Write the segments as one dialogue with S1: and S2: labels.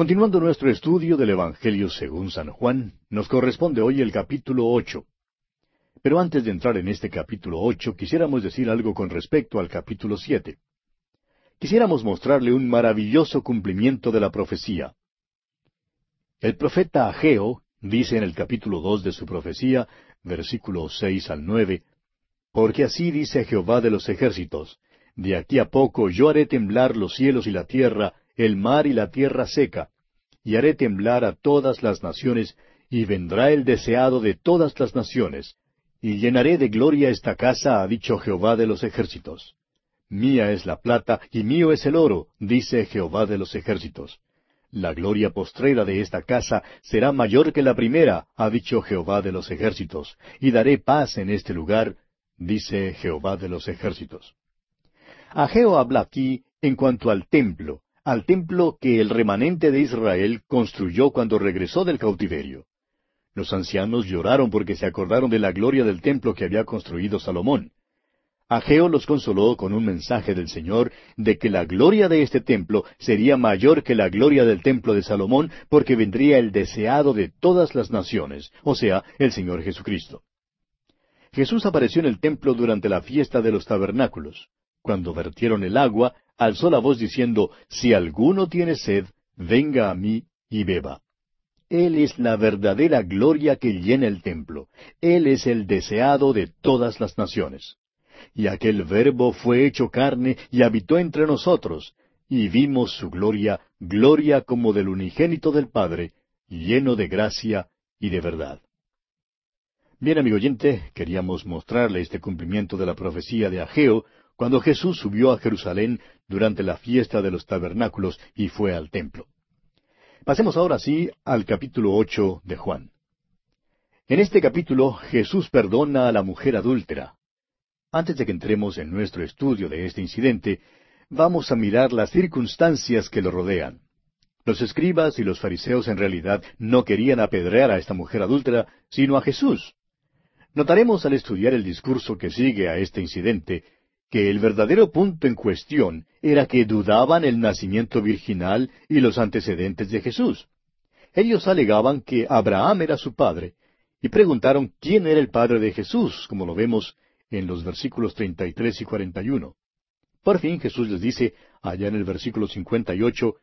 S1: Continuando nuestro estudio del Evangelio según San Juan, nos corresponde hoy el capítulo ocho. Pero antes de entrar en este capítulo ocho, quisiéramos decir algo con respecto al capítulo siete. Quisiéramos mostrarle un maravilloso cumplimiento de la profecía. El profeta Ageo dice en el capítulo dos de su profecía, versículos seis al nueve, Porque así dice Jehová de los ejércitos, de aquí a poco yo haré temblar los cielos y la tierra, el mar y la tierra seca, y haré temblar a todas las naciones, y vendrá el deseado de todas las naciones, y llenaré de gloria esta casa, ha dicho Jehová de los ejércitos. Mía es la plata, y mío es el oro, dice Jehová de los ejércitos. La gloria postrera de esta casa será mayor que la primera, ha dicho Jehová de los ejércitos, y daré paz en este lugar, dice Jehová de los ejércitos. Ageo habla aquí en cuanto al templo, al templo que el remanente de Israel construyó cuando regresó del cautiverio. Los ancianos lloraron porque se acordaron de la gloria del templo que había construido Salomón. Ageo los consoló con un mensaje del Señor de que la gloria de este templo sería mayor que la gloria del templo de Salomón, porque vendría el deseado de todas las naciones, o sea, el Señor Jesucristo. Jesús apareció en el templo durante la fiesta de los tabernáculos. Cuando vertieron el agua, alzó la voz diciendo, Si alguno tiene sed, venga a mí y beba. Él es la verdadera gloria que llena el templo. Él es el deseado de todas las naciones. Y aquel verbo fue hecho carne y habitó entre nosotros, y vimos su gloria, gloria como del unigénito del Padre, lleno de gracia y de verdad. Bien, amigo oyente, queríamos mostrarle este cumplimiento de la profecía de Ageo, cuando Jesús subió a Jerusalén durante la fiesta de los tabernáculos y fue al templo. Pasemos ahora sí al capítulo ocho de Juan. En este capítulo Jesús perdona a la mujer adúltera. Antes de que entremos en nuestro estudio de este incidente, vamos a mirar las circunstancias que lo rodean. Los escribas y los fariseos en realidad no querían apedrear a esta mujer adúltera, sino a Jesús. Notaremos al estudiar el discurso que sigue a este incidente que el verdadero punto en cuestión era que dudaban el nacimiento virginal y los antecedentes de Jesús. Ellos alegaban que Abraham era su padre, y preguntaron quién era el padre de Jesús, como lo vemos en los versículos 33 y 41. Por fin Jesús les dice, allá en el versículo 58,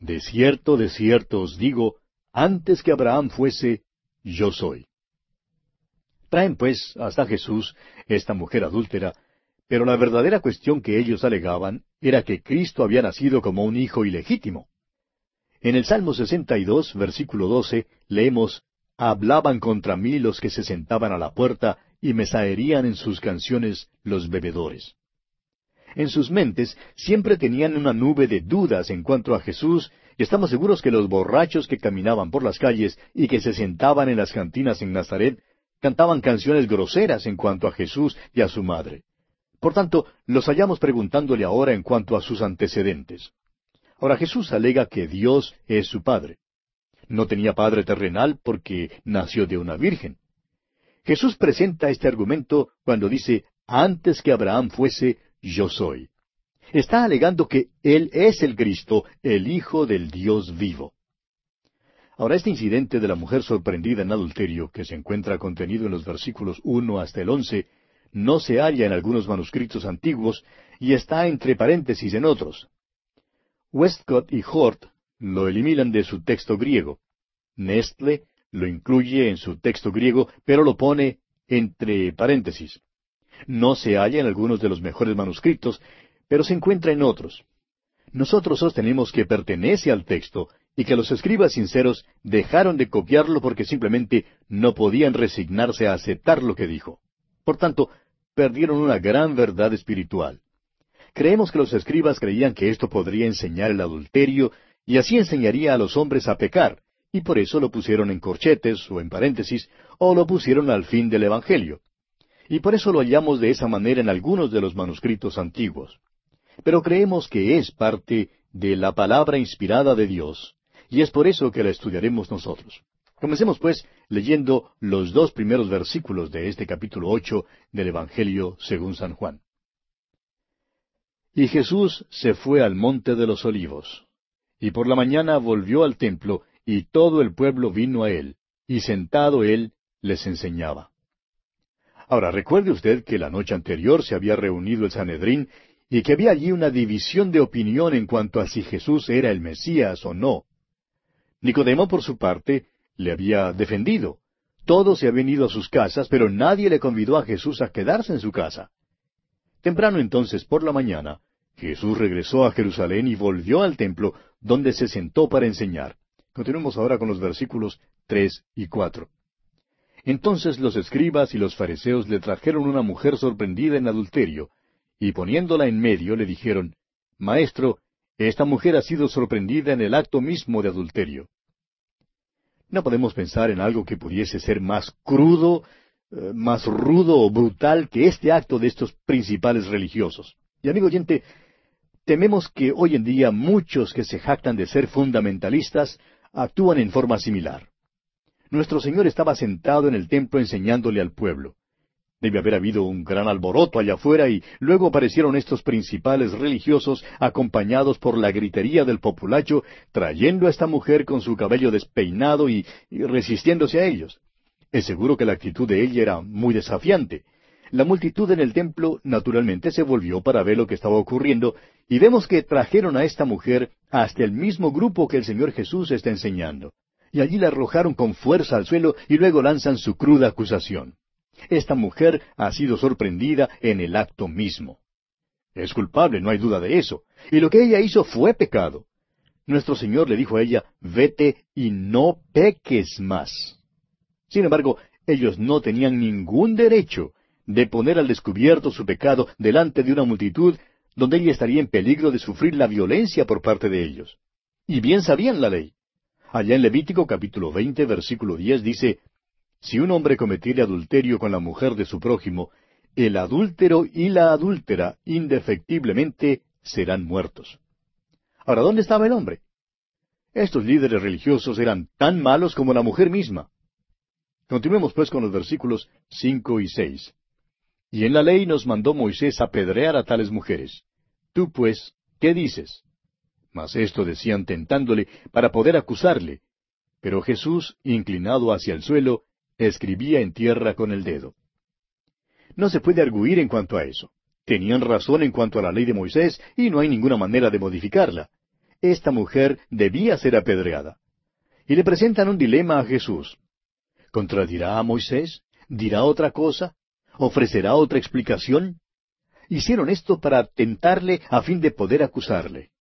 S1: De cierto, de cierto os digo, antes que Abraham fuese, yo soy. Traen pues hasta Jesús, esta mujer adúltera, pero la verdadera cuestión que ellos alegaban era que Cristo había nacido como un hijo ilegítimo. En el Salmo 62, versículo 12, leemos, Hablaban contra mí los que se sentaban a la puerta y me saerían en sus canciones los bebedores. En sus mentes siempre tenían una nube de dudas en cuanto a Jesús, y estamos seguros que los borrachos que caminaban por las calles y que se sentaban en las cantinas en Nazaret cantaban canciones groseras en cuanto a Jesús y a su madre. Por tanto, los hallamos preguntándole ahora en cuanto a sus antecedentes. Ahora Jesús alega que Dios es su Padre. No tenía Padre terrenal porque nació de una virgen. Jesús presenta este argumento cuando dice, antes que Abraham fuese, yo soy. Está alegando que Él es el Cristo, el Hijo del Dios vivo. Ahora, este incidente de la mujer sorprendida en adulterio, que se encuentra contenido en los versículos uno hasta el once, no se halla en algunos manuscritos antiguos y está entre paréntesis en otros. Westcott y Hort lo eliminan de su texto griego. Nestle lo incluye en su texto griego, pero lo pone entre paréntesis. No se halla en algunos de los mejores manuscritos, pero se encuentra en otros. Nosotros sostenemos que pertenece al texto y que los escribas sinceros dejaron de copiarlo porque simplemente no podían resignarse a aceptar lo que dijo. Por tanto, perdieron una gran verdad espiritual. Creemos que los escribas creían que esto podría enseñar el adulterio y así enseñaría a los hombres a pecar, y por eso lo pusieron en corchetes o en paréntesis, o lo pusieron al fin del Evangelio. Y por eso lo hallamos de esa manera en algunos de los manuscritos antiguos. Pero creemos que es parte de la palabra inspirada de Dios, y es por eso que la estudiaremos nosotros. Comencemos pues leyendo los dos primeros versículos de este capítulo ocho del Evangelio según San Juan. Y Jesús se fue al monte de los olivos. Y por la mañana volvió al templo, y todo el pueblo vino a él, y sentado él les enseñaba. Ahora, recuerde usted que la noche anterior se había reunido el Sanedrín y que había allí una división de opinión en cuanto a si Jesús era el Mesías o no. Nicodemo, por su parte, le había defendido. Todos se habían ido a sus casas, pero nadie le convidó a Jesús a quedarse en su casa. Temprano entonces por la mañana, Jesús regresó a Jerusalén y volvió al templo, donde se sentó para enseñar. Continuemos ahora con los versículos tres y cuatro. Entonces los escribas y los fariseos le trajeron una mujer sorprendida en adulterio, y poniéndola en medio le dijeron, Maestro, esta mujer ha sido sorprendida en el acto mismo de adulterio. No podemos pensar en algo que pudiese ser más crudo, eh, más rudo o brutal que este acto de estos principales religiosos. Y amigo oyente, tememos que hoy en día muchos que se jactan de ser fundamentalistas actúan en forma similar. Nuestro Señor estaba sentado en el templo enseñándole al pueblo. Debe haber habido un gran alboroto allá afuera y luego aparecieron estos principales religiosos acompañados por la gritería del populacho, trayendo a esta mujer con su cabello despeinado y, y resistiéndose a ellos. Es seguro que la actitud de ella era muy desafiante. La multitud en el templo naturalmente se volvió para ver lo que estaba ocurriendo y vemos que trajeron a esta mujer hasta el mismo grupo que el Señor Jesús está enseñando y allí la arrojaron con fuerza al suelo y luego lanzan su cruda acusación. Esta mujer ha sido sorprendida en el acto mismo. Es culpable, no hay duda de eso. Y lo que ella hizo fue pecado. Nuestro Señor le dijo a ella, vete y no peques más. Sin embargo, ellos no tenían ningún derecho de poner al descubierto su pecado delante de una multitud donde ella estaría en peligro de sufrir la violencia por parte de ellos. Y bien sabían la ley. Allá en Levítico capítulo 20, versículo 10 dice, Si un hombre cometiere adulterio con la mujer de su prójimo, el adúltero y la adúltera indefectiblemente serán muertos. Ahora, ¿dónde estaba el hombre? Estos líderes religiosos eran tan malos como la mujer misma. Continuemos pues con los versículos cinco y seis. Y en la ley nos mandó Moisés apedrear a tales mujeres. Tú pues, ¿qué dices? Mas esto decían tentándole para poder acusarle. Pero Jesús, inclinado hacia el suelo, escribía en tierra con el dedo. No se puede arguir en cuanto a eso. Tenían razón en cuanto a la ley de Moisés y no hay ninguna manera de modificarla. Esta mujer debía ser apedreada. Y le presentan un dilema a Jesús. ¿Contradirá a Moisés? ¿Dirá otra cosa? ¿Ofrecerá otra explicación? Hicieron esto para tentarle a fin de poder acusarle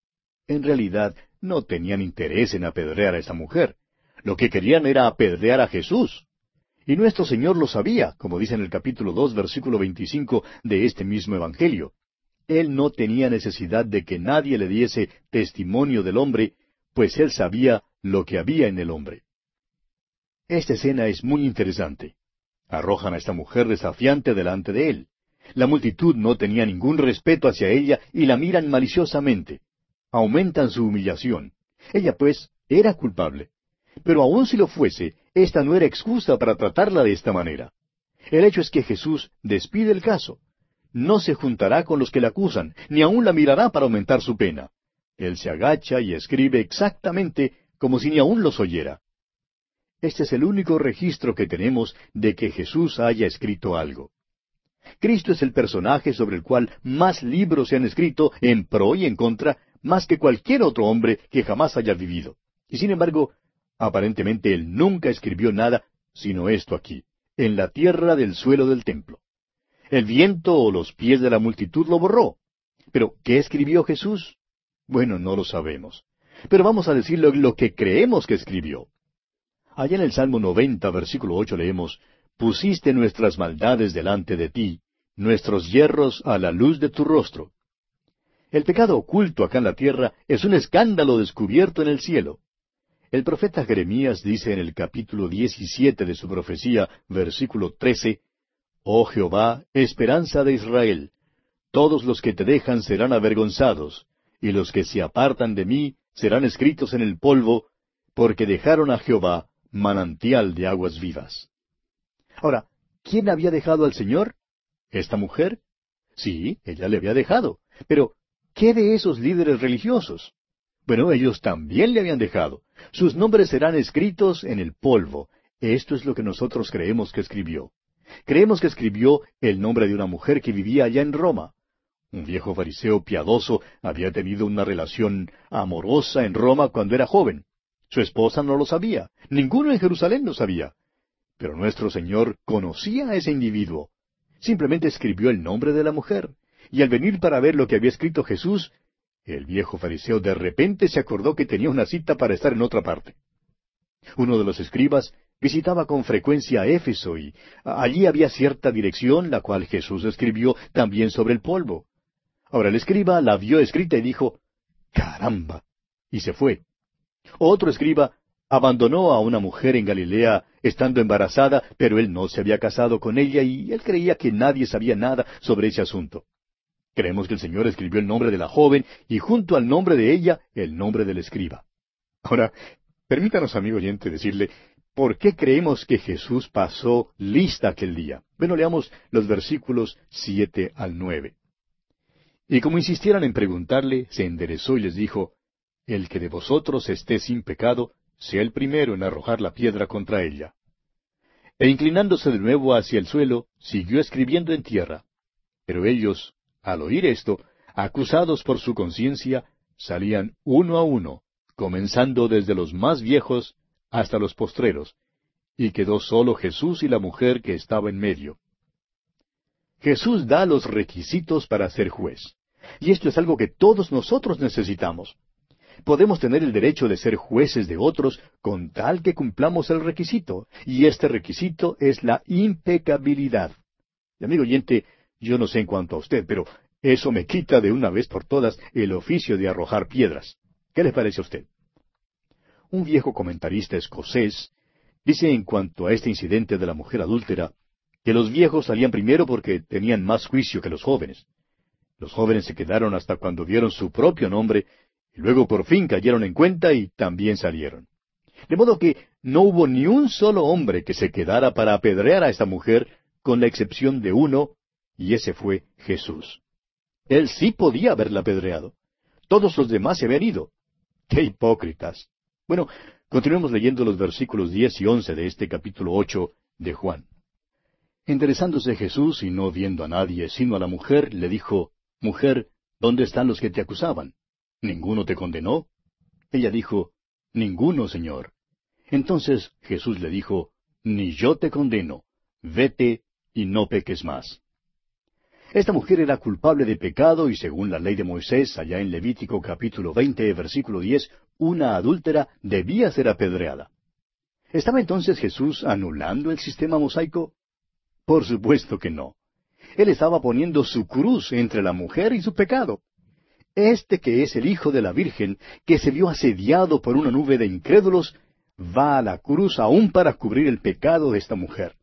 S1: en realidad no tenían interés en apedrear a esa mujer. Lo que querían era apedrear a Jesús. Y nuestro Señor lo sabía, como dice en el capítulo dos, versículo veinticinco de este mismo Evangelio. Él no tenía necesidad de que nadie le diese testimonio del hombre, pues él sabía lo que había en el hombre. Esta escena es muy interesante. Arrojan a esta mujer desafiante delante de él. La multitud no tenía ningún respeto hacia ella y la miran maliciosamente aumentan su humillación. Ella, pues, era culpable. Pero aun si lo fuese, esta no era excusa para tratarla de esta manera. El hecho es que Jesús despide el caso. No se juntará con los que la acusan, ni aun la mirará para aumentar su pena. Él se agacha y escribe exactamente como si ni aun los oyera. Este es el único registro que tenemos de que Jesús haya escrito algo. Cristo es el personaje sobre el cual más libros se han escrito en pro y en contra más que cualquier otro hombre que jamás haya vivido. Y sin embargo, aparentemente él nunca escribió nada sino esto aquí, en la tierra del suelo del templo. El viento o los pies de la multitud lo borró. Pero, ¿qué escribió Jesús? Bueno, no lo sabemos. Pero vamos a decirlo lo que creemos que escribió. Allá en el Salmo 90, versículo 8 leemos, Pusiste nuestras maldades delante de ti, nuestros hierros a la luz de tu rostro. El pecado oculto acá en la tierra es un escándalo descubierto en el cielo. El profeta Jeremías dice en el capítulo 17 de su profecía, versículo 13, Oh Jehová, esperanza de Israel, todos los que te dejan serán avergonzados, y los que se apartan de mí serán escritos en el polvo, porque dejaron a Jehová manantial de aguas vivas. Ahora, ¿quién había dejado al Señor? ¿Esta mujer? Sí, ella le había dejado. Pero, ¿Qué de esos líderes religiosos? Bueno, ellos también le habían dejado. Sus nombres serán escritos en el polvo. Esto es lo que nosotros creemos que escribió. Creemos que escribió el nombre de una mujer que vivía allá en Roma. Un viejo fariseo piadoso había tenido una relación amorosa en Roma cuando era joven. Su esposa no lo sabía. Ninguno en Jerusalén lo sabía. Pero nuestro Señor conocía a ese individuo. Simplemente escribió el nombre de la mujer. Y al venir para ver lo que había escrito Jesús, el viejo fariseo de repente se acordó que tenía una cita para estar en otra parte. Uno de los escribas visitaba con frecuencia Éfeso y allí había cierta dirección la cual Jesús escribió también sobre el polvo. Ahora el escriba la vio escrita y dijo, caramba, y se fue. Otro escriba abandonó a una mujer en Galilea estando embarazada, pero él no se había casado con ella y él creía que nadie sabía nada sobre ese asunto. Creemos que el Señor escribió el nombre de la joven y junto al nombre de ella el nombre del escriba. Ahora, permítanos, amigo oyente, decirle por qué creemos que Jesús pasó lista aquel día. Bueno, leamos los versículos siete al nueve. Y como insistieran en preguntarle, se enderezó y les dijo, El que de vosotros esté sin pecado, sea el primero en arrojar la piedra contra ella. E inclinándose de nuevo hacia el suelo, siguió escribiendo en tierra. Pero ellos, al oír esto, acusados por su conciencia, salían uno a uno, comenzando desde los más viejos hasta los postreros, y quedó solo Jesús y la mujer que estaba en medio. Jesús da los requisitos para ser juez. Y esto es algo que todos nosotros necesitamos. Podemos tener el derecho de ser jueces de otros con tal que cumplamos el requisito, y este requisito es la impecabilidad. Y amigo oyente, yo no sé en cuanto a usted, pero eso me quita de una vez por todas el oficio de arrojar piedras. ¿Qué le parece a usted? Un viejo comentarista escocés dice en cuanto a este incidente de la mujer adúltera, que los viejos salían primero porque tenían más juicio que los jóvenes. Los jóvenes se quedaron hasta cuando vieron su propio nombre, y luego por fin cayeron en cuenta y también salieron. De modo que no hubo ni un solo hombre que se quedara para apedrear a esta mujer, con la excepción de uno, y ese fue Jesús. Él sí podía haberla apedreado. Todos los demás se habían ido. ¡Qué hipócritas! Bueno, continuemos leyendo los versículos diez y once de este capítulo ocho de Juan. Enderezándose Jesús y no viendo a nadie sino a la mujer, le dijo, Mujer, ¿dónde están los que te acusaban? ¿Ninguno te condenó? Ella dijo, Ninguno, Señor. Entonces Jesús le dijo, Ni yo te condeno, vete y no peques más. Esta mujer era culpable de pecado y según la ley de Moisés, allá en Levítico capítulo veinte, versículo diez, una adúltera debía ser apedreada. ¿Estaba entonces Jesús anulando el sistema mosaico? Por supuesto que no. Él estaba poniendo su cruz entre la mujer y su pecado. Este que es el Hijo de la Virgen, que se vio asediado por una nube de incrédulos, va a la cruz aún para cubrir el pecado de esta mujer.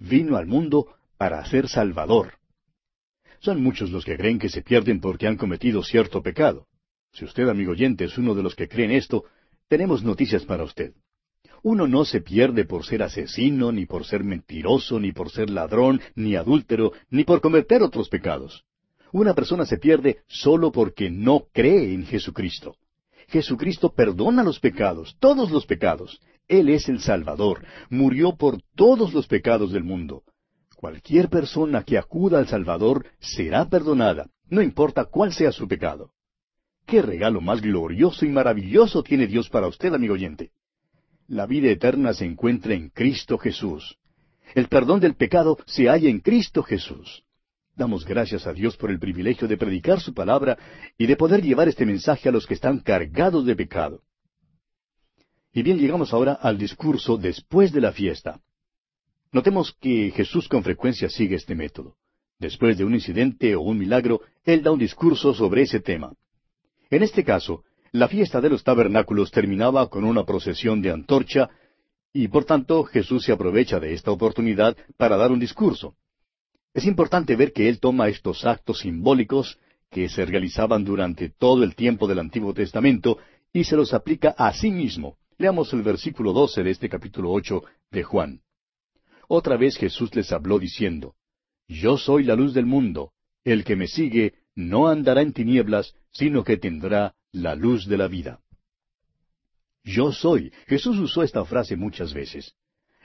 S1: Vino al mundo para ser Salvador. Son muchos los que creen que se pierden porque han cometido cierto pecado. Si usted, amigo oyente, es uno de los que creen esto, tenemos noticias para usted. Uno no se pierde por ser asesino, ni por ser mentiroso, ni por ser ladrón, ni adúltero, ni por cometer otros pecados. Una persona se pierde solo porque no cree en Jesucristo. Jesucristo perdona los pecados, todos los pecados. Él es el Salvador, murió por todos los pecados del mundo. Cualquier persona que acuda al Salvador será perdonada, no importa cuál sea su pecado. ¿Qué regalo más glorioso y maravilloso tiene Dios para usted, amigo oyente? La vida eterna se encuentra en Cristo Jesús. El perdón del pecado se halla en Cristo Jesús. Damos gracias a Dios por el privilegio de predicar su palabra y de poder llevar este mensaje a los que están cargados de pecado. Y bien, llegamos ahora al discurso después de la fiesta. Notemos que Jesús con frecuencia sigue este método. Después de un incidente o un milagro, Él da un discurso sobre ese tema. En este caso, la fiesta de los tabernáculos terminaba con una procesión de antorcha y por tanto Jesús se aprovecha de esta oportunidad para dar un discurso. Es importante ver que Él toma estos actos simbólicos que se realizaban durante todo el tiempo del Antiguo Testamento y se los aplica a sí mismo. Leamos el versículo doce de este capítulo ocho de Juan. Otra vez Jesús les habló diciendo, Yo soy la luz del mundo, el que me sigue no andará en tinieblas, sino que tendrá la luz de la vida. Yo soy. Jesús usó esta frase muchas veces.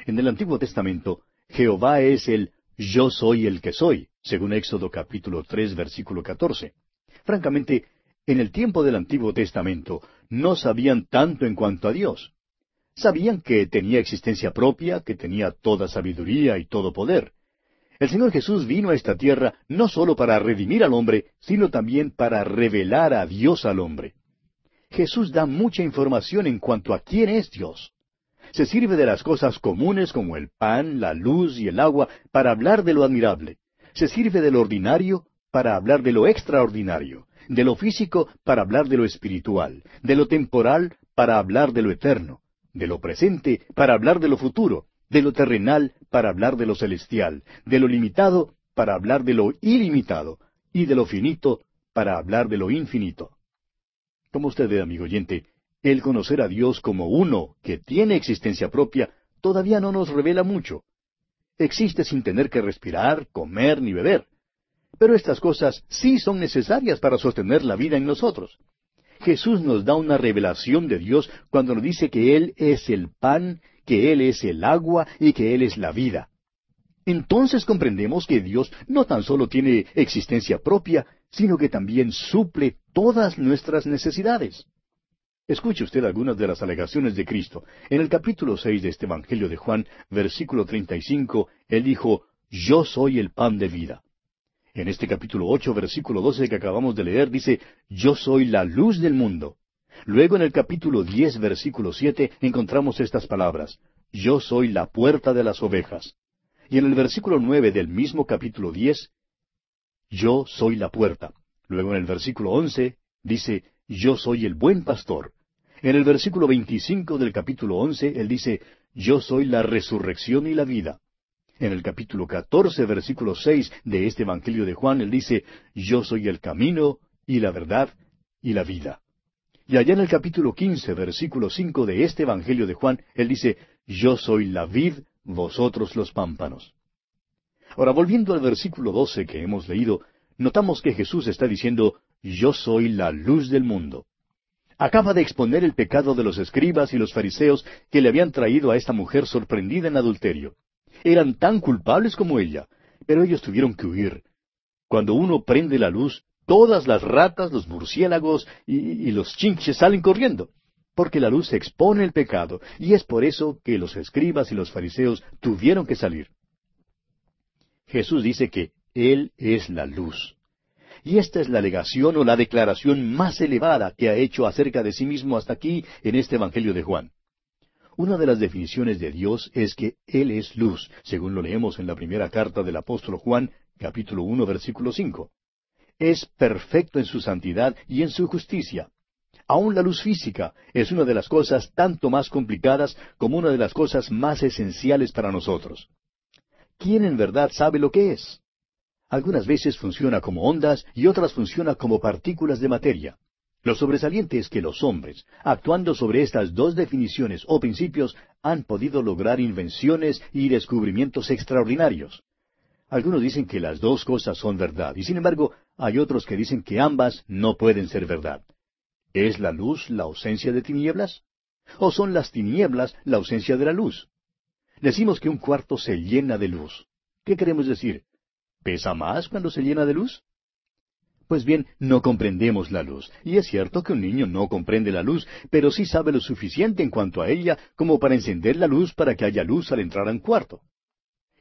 S1: En el Antiguo Testamento, Jehová es el yo soy el que soy, según Éxodo capítulo tres, versículo catorce. Francamente, en el tiempo del Antiguo Testamento no sabían tanto en cuanto a Dios. Sabían que tenía existencia propia, que tenía toda sabiduría y todo poder. El Señor Jesús vino a esta tierra no sólo para redimir al hombre, sino también para revelar a Dios al hombre. Jesús da mucha información en cuanto a quién es Dios. Se sirve de las cosas comunes como el pan, la luz y el agua para hablar de lo admirable. Se sirve de lo ordinario para hablar de lo extraordinario, de lo físico para hablar de lo espiritual, de lo temporal para hablar de lo eterno, de lo presente para hablar de lo futuro, de lo terrenal para hablar de lo celestial, de lo limitado para hablar de lo ilimitado, y de lo finito para hablar de lo infinito. Como usted ve, amigo oyente, el conocer a Dios como uno que tiene existencia propia todavía no nos revela mucho. Existe sin tener que respirar, comer ni beber. Pero estas cosas sí son necesarias para sostener la vida en nosotros. Jesús nos da una revelación de Dios cuando nos dice que Él es el pan, que Él es el agua y que Él es la vida. Entonces comprendemos que Dios no tan solo tiene existencia propia, sino que también suple todas nuestras necesidades. Escuche usted algunas de las alegaciones de Cristo. En el capítulo seis de este Evangelio de Juan, versículo treinta y cinco, Él dijo, Yo soy el pan de vida. En este capítulo ocho, versículo doce que acabamos de leer, dice, Yo soy la luz del mundo. Luego en el capítulo diez, versículo siete, encontramos estas palabras, Yo soy la puerta de las ovejas. Y en el versículo nueve del mismo capítulo diez, Yo soy la puerta. Luego en el versículo once dice, Yo soy el buen pastor. En el versículo veinticinco del capítulo once, él dice, Yo soy la resurrección y la vida. En el capítulo catorce, versículo seis de este Evangelio de Juan, él dice, Yo soy el camino y la verdad y la vida. Y allá en el capítulo quince, versículo cinco de este Evangelio de Juan, él dice, Yo soy la vid, vosotros los pámpanos. Ahora, volviendo al versículo doce que hemos leído, notamos que Jesús está diciendo, Yo soy la luz del mundo. Acaba de exponer el pecado de los escribas y los fariseos que le habían traído a esta mujer sorprendida en adulterio. Eran tan culpables como ella, pero ellos tuvieron que huir. Cuando uno prende la luz, todas las ratas, los murciélagos y, los chinches salen corriendo, porque la luz expone el pecado, y es por eso que los escribas y los fariseos tuvieron que salir. Jesús dice que él es la luz. Y esta es la alegación o la declaración más elevada que ha hecho acerca de sí mismo hasta aquí en este Evangelio de Juan. Una de las definiciones de Dios es que Él es luz, según lo leemos en la primera carta del apóstol Juan, capítulo uno, versículo cinco. Es perfecto en su santidad y en su justicia. Aún la luz física es una de las cosas tanto más complicadas como una de las cosas más esenciales para nosotros. ¿Quién en verdad sabe lo que es? Algunas veces funciona como ondas y otras funciona como partículas de materia. Lo sobresaliente es que los hombres, actuando sobre estas dos definiciones o principios, han podido lograr invenciones y descubrimientos extraordinarios. Algunos dicen que las dos cosas son verdad, y sin embargo hay otros que dicen que ambas no pueden ser verdad. ¿Es la luz la ausencia de tinieblas? ¿O son las tinieblas la ausencia de la luz? Decimos que un cuarto se llena de luz. ¿Qué queremos decir? ¿Pesa más cuando se llena de luz? Pues bien, no comprendemos la luz. Y es cierto que un niño no comprende la luz, pero sí sabe lo suficiente en cuanto a ella como para encender la luz para que haya luz al entrar a un cuarto.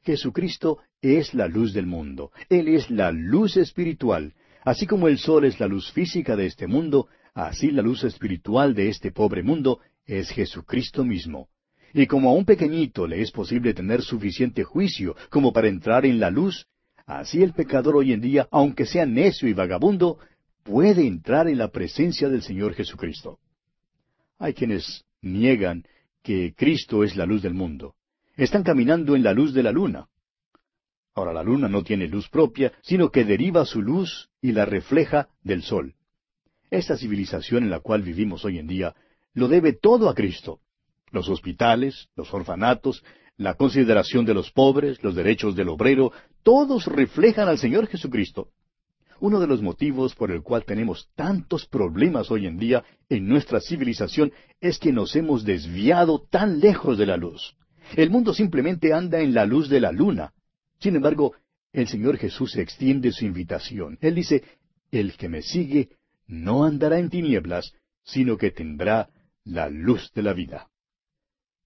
S1: Jesucristo es la luz del mundo. Él es la luz espiritual. Así como el sol es la luz física de este mundo, así la luz espiritual de este pobre mundo es Jesucristo mismo. Y como a un pequeñito le es posible tener suficiente juicio como para entrar en la luz, Así el pecador hoy en día, aunque sea necio y vagabundo, puede entrar en la presencia del Señor Jesucristo. Hay quienes niegan que Cristo es la luz del mundo. Están caminando en la luz de la luna. Ahora la luna no tiene luz propia, sino que deriva su luz y la refleja del sol. Esta civilización en la cual vivimos hoy en día lo debe todo a Cristo. Los hospitales, los orfanatos, la consideración de los pobres, los derechos del obrero, todos reflejan al Señor Jesucristo. Uno de los motivos por el cual tenemos tantos problemas hoy en día en nuestra civilización es que nos hemos desviado tan lejos de la luz. El mundo simplemente anda en la luz de la luna. Sin embargo, el Señor Jesús extiende su invitación. Él dice, El que me sigue no andará en tinieblas, sino que tendrá la luz de la vida.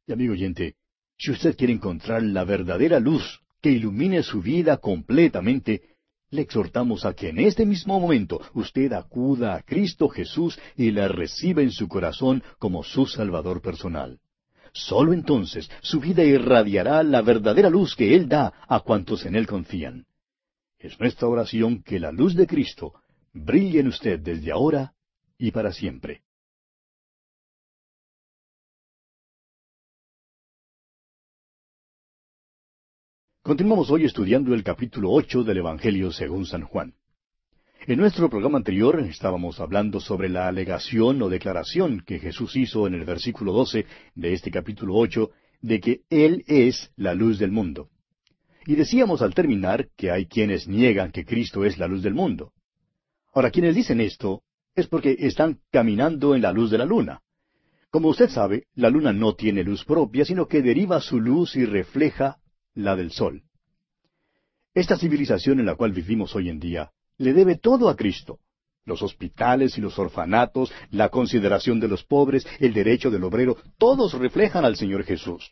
S1: Y amigo oyente, si usted quiere encontrar la verdadera luz que ilumine su vida completamente, le exhortamos a que en este mismo momento usted acuda a Cristo Jesús y la reciba en su corazón como su Salvador personal. Solo entonces su vida irradiará la verdadera luz que Él da a cuantos en Él confían. Es nuestra oración que la luz de Cristo brille en usted desde ahora y para siempre. Continuamos hoy estudiando el capítulo ocho del Evangelio según San Juan. En nuestro programa anterior estábamos hablando sobre la alegación o declaración que Jesús hizo en el versículo doce de este capítulo ocho de que Él es la luz del mundo. Y decíamos al terminar que hay quienes niegan que Cristo es la luz del mundo. Ahora, quienes dicen esto es porque están caminando en la luz de la luna. Como usted sabe, la luna no tiene luz propia, sino que deriva su luz y refleja la del sol. Esta civilización en la cual vivimos hoy en día le debe todo a Cristo. Los hospitales y los orfanatos, la consideración de los pobres, el derecho del obrero, todos reflejan al Señor Jesús.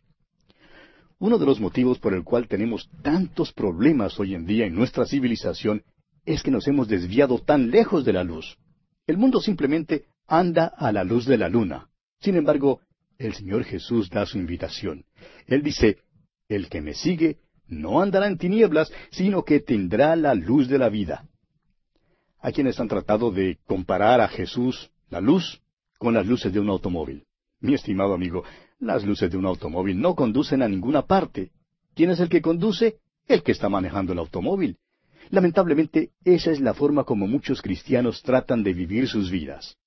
S1: Uno de los motivos por el cual tenemos tantos problemas hoy en día en nuestra civilización es que nos hemos desviado tan lejos de la luz. El mundo simplemente anda a la luz de la luna. Sin embargo, el Señor Jesús da su invitación. Él dice, El que me sigue no andará en tinieblas, sino que tendrá la luz de la vida. Hay quienes han tratado de comparar a Jesús, la luz, con las luces de un automóvil. Mi estimado amigo, las luces de un automóvil no conducen a ninguna parte. ¿Quién es el que conduce? El que está manejando el automóvil. Lamentablemente, esa es la forma como muchos cristianos tratan de vivir sus vidas.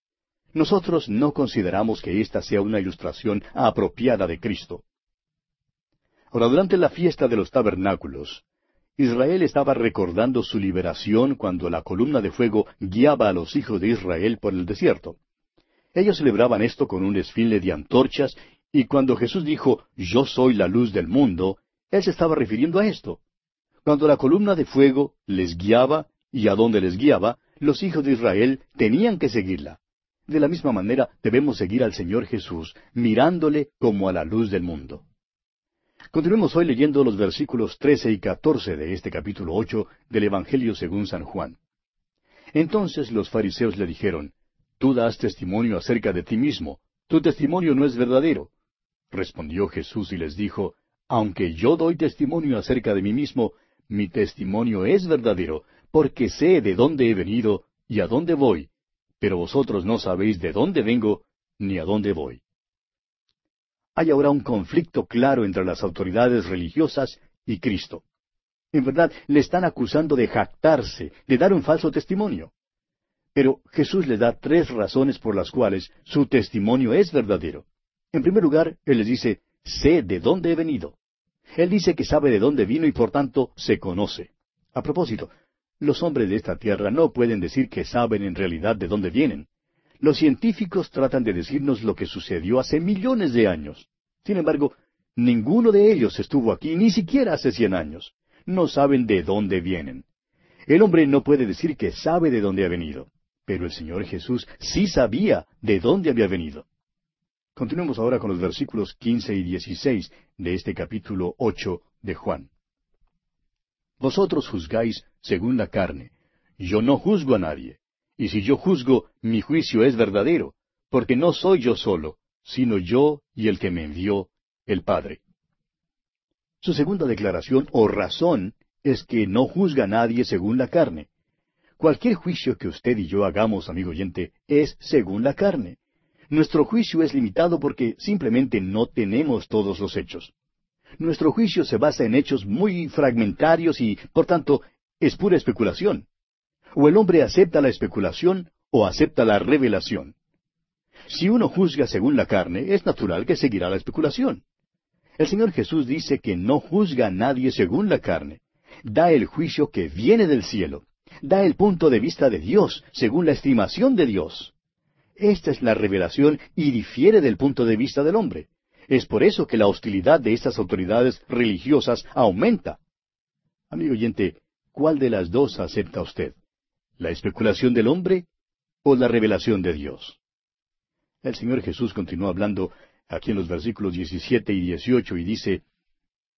S1: Nosotros no consideramos que esta sea una ilustración apropiada de Cristo. Ahora, durante la fiesta de los tabernáculos, Israel estaba recordando su liberación cuando la columna de fuego guiaba a los hijos de Israel por el desierto. Ellos celebraban esto con un desfile de antorchas, y cuando Jesús dijo, Yo soy la luz del mundo, Él se estaba refiriendo a esto. Cuando la columna de fuego les guiaba, y a donde les guiaba, los hijos de Israel tenían que seguirla. De la misma manera debemos seguir al Señor Jesús, mirándole como a la luz del mundo. Continuemos hoy leyendo los versículos trece y catorce de este capítulo ocho del Evangelio según San Juan. Entonces los fariseos le dijeron, Tú das testimonio acerca de ti mismo, tu testimonio no es verdadero. Respondió Jesús y les dijo, Aunque yo doy testimonio acerca de mí mismo, mi testimonio es verdadero, porque sé de dónde he venido y a dónde voy, pero vosotros no sabéis de dónde vengo ni a dónde voy. Hay ahora un conflicto claro entre las autoridades religiosas y Cristo. En verdad, le están acusando de jactarse, de dar un falso testimonio. Pero Jesús le da tres razones por las cuales su testimonio es verdadero. En primer lugar, Él les dice, sé de dónde he venido. Él dice que sabe de dónde vino y por tanto se conoce. A propósito, los hombres de esta tierra no pueden decir que saben en realidad de dónde vienen. Los científicos tratan de decirnos lo que sucedió hace millones de años. Sin embargo, ninguno de ellos estuvo aquí ni siquiera hace cien años. No saben de dónde vienen. El hombre no puede decir que sabe de dónde ha venido, pero el Señor Jesús sí sabía de dónde había venido. Continuemos ahora con los versículos quince y dieciséis de este capítulo ocho de Juan. Vosotros juzgáis según la carne. Yo no juzgo a nadie. Y si yo juzgo, mi juicio es verdadero, porque no soy yo solo, sino yo y el que me envió, el Padre. Su segunda declaración o razón es que no juzga a nadie según la carne. Cualquier juicio que usted y yo hagamos, amigo oyente, es según la carne. Nuestro juicio es limitado porque simplemente no tenemos todos los hechos. Nuestro juicio se basa en hechos muy fragmentarios y, por tanto, es pura especulación. O el hombre acepta la especulación o acepta la revelación. Si uno juzga según la carne, es natural que seguirá la especulación. El Señor Jesús dice que no juzga a nadie según la carne. Da el juicio que viene del cielo. Da el punto de vista de Dios, según la estimación de Dios. Esta es la revelación y difiere del punto de vista del hombre. Es por eso que la hostilidad de estas autoridades religiosas aumenta. Amigo oyente, ¿cuál de las dos acepta usted? ¿La especulación del hombre o la revelación de Dios? El Señor Jesús continuó hablando aquí en los versículos 17 y 18 y dice,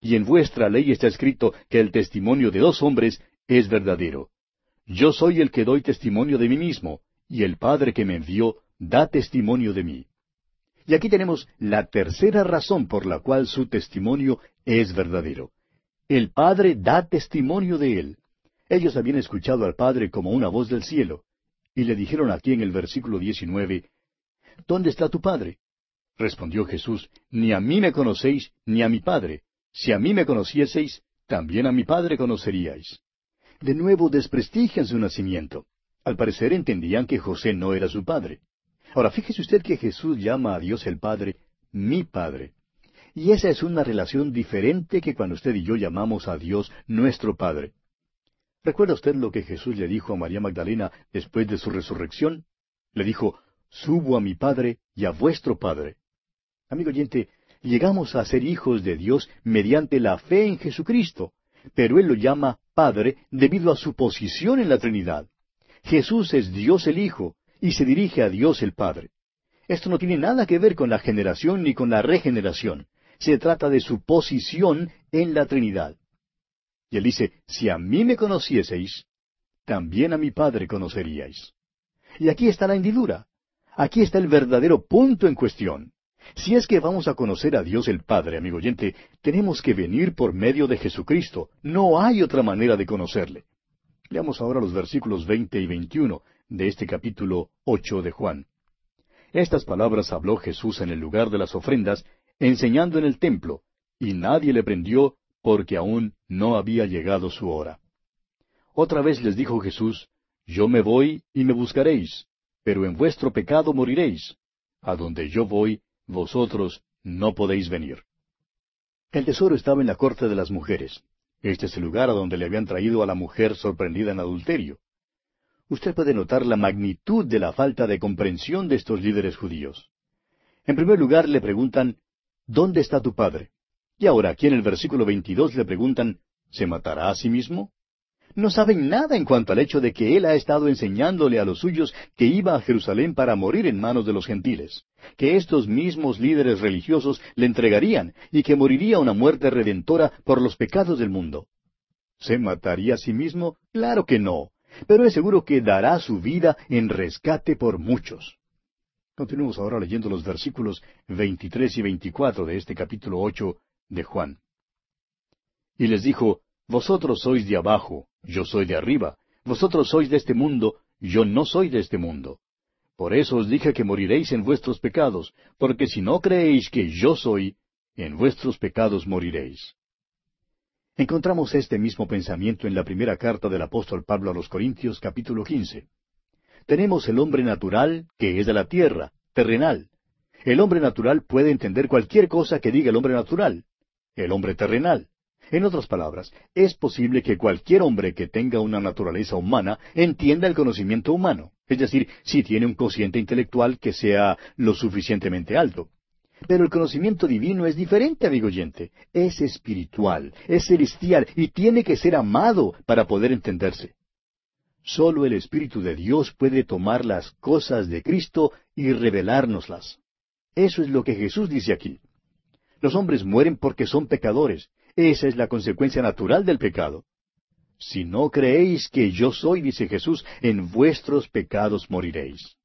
S1: Y en vuestra ley está escrito que el testimonio de dos hombres es verdadero. Yo soy el que doy testimonio de mí mismo, y el Padre que me envió da testimonio de mí. Y aquí tenemos la tercera razón por la cual su testimonio es verdadero. El Padre da testimonio de él. Ellos habían escuchado al Padre como una voz del cielo, y le dijeron aquí en el versículo 19, ¿Dónde está tu Padre? Respondió Jesús, Ni a mí me conocéis, ni a mi Padre. Si a mí me conocieseis, también a mi Padre conoceríais. De nuevo desprestigian su nacimiento. Al parecer entendían que José no era su padre. Ahora fíjese usted que Jesús llama a Dios el Padre mi Padre. Y esa es una relación diferente que cuando usted y yo llamamos a Dios nuestro Padre. ¿Recuerda usted lo que Jesús le dijo a María Magdalena después de su resurrección? Le dijo, Subo a mi Padre y a vuestro Padre. Amigo oyente, llegamos a ser hijos de Dios mediante la fe en Jesucristo, pero Él lo llama Padre debido a su posición en la Trinidad. Jesús es Dios el Hijo, y se dirige a Dios el Padre. Esto no tiene nada que ver con la generación ni con la regeneración. Se trata de su posición en la Trinidad. Y él dice, si a mí me conocieseis, también a mi Padre conoceríais. Y aquí está la hendidura. Aquí está el verdadero punto en cuestión. Si es que vamos a conocer a Dios el Padre, amigo oyente, tenemos que venir por medio de Jesucristo. No hay otra manera de conocerle. Leamos ahora los versículos veinte y veintiuno de este capítulo ocho de Juan. Estas palabras habló Jesús en el lugar de las ofrendas, enseñando en el templo, y nadie le prendió porque aún no había llegado su hora. Otra vez les dijo Jesús, Yo me voy y me buscaréis, pero en vuestro pecado moriréis. A donde yo voy, vosotros no podéis venir. El tesoro estaba en la corte de las mujeres. Este es el lugar a donde le habían traído a la mujer sorprendida en adulterio usted puede notar la magnitud de la falta de comprensión de estos líderes judíos. En primer lugar le preguntan, ¿Dónde está tu padre? Y ahora aquí en el versículo 22 le preguntan, ¿se matará a sí mismo? No saben nada en cuanto al hecho de que él ha estado enseñándole a los suyos que iba a Jerusalén para morir en manos de los gentiles, que estos mismos líderes religiosos le entregarían y que moriría una muerte redentora por los pecados del mundo. ¿Se mataría a sí mismo? Claro que no pero es seguro que dará su vida en rescate por muchos. Continuemos ahora leyendo los versículos 23 y 24 de este capítulo 8 de Juan. Y les dijo, Vosotros sois de abajo, yo soy de arriba, vosotros sois de este mundo, yo no soy de este mundo. Por eso os dije que moriréis en vuestros pecados, porque si no creéis que yo soy, en vuestros pecados moriréis. Encontramos este mismo pensamiento en la primera carta del apóstol Pablo a los Corintios capítulo 15. Tenemos el hombre natural, que es de la tierra, terrenal. El hombre natural puede entender cualquier cosa que diga el hombre natural. El hombre terrenal. En otras palabras, es posible que cualquier hombre que tenga una naturaleza humana entienda el conocimiento humano, es decir, si tiene un cociente intelectual que sea lo suficientemente alto. Pero el conocimiento divino es diferente, amigo oyente. Es espiritual, es celestial y tiene que ser amado para poder entenderse. Solo el Espíritu de Dios puede tomar las cosas de Cristo y revelárnoslas. Eso es lo que Jesús dice aquí. Los hombres mueren porque son pecadores. Esa es la consecuencia natural del pecado. Si no creéis que yo soy, dice Jesús, en vuestros pecados moriréis.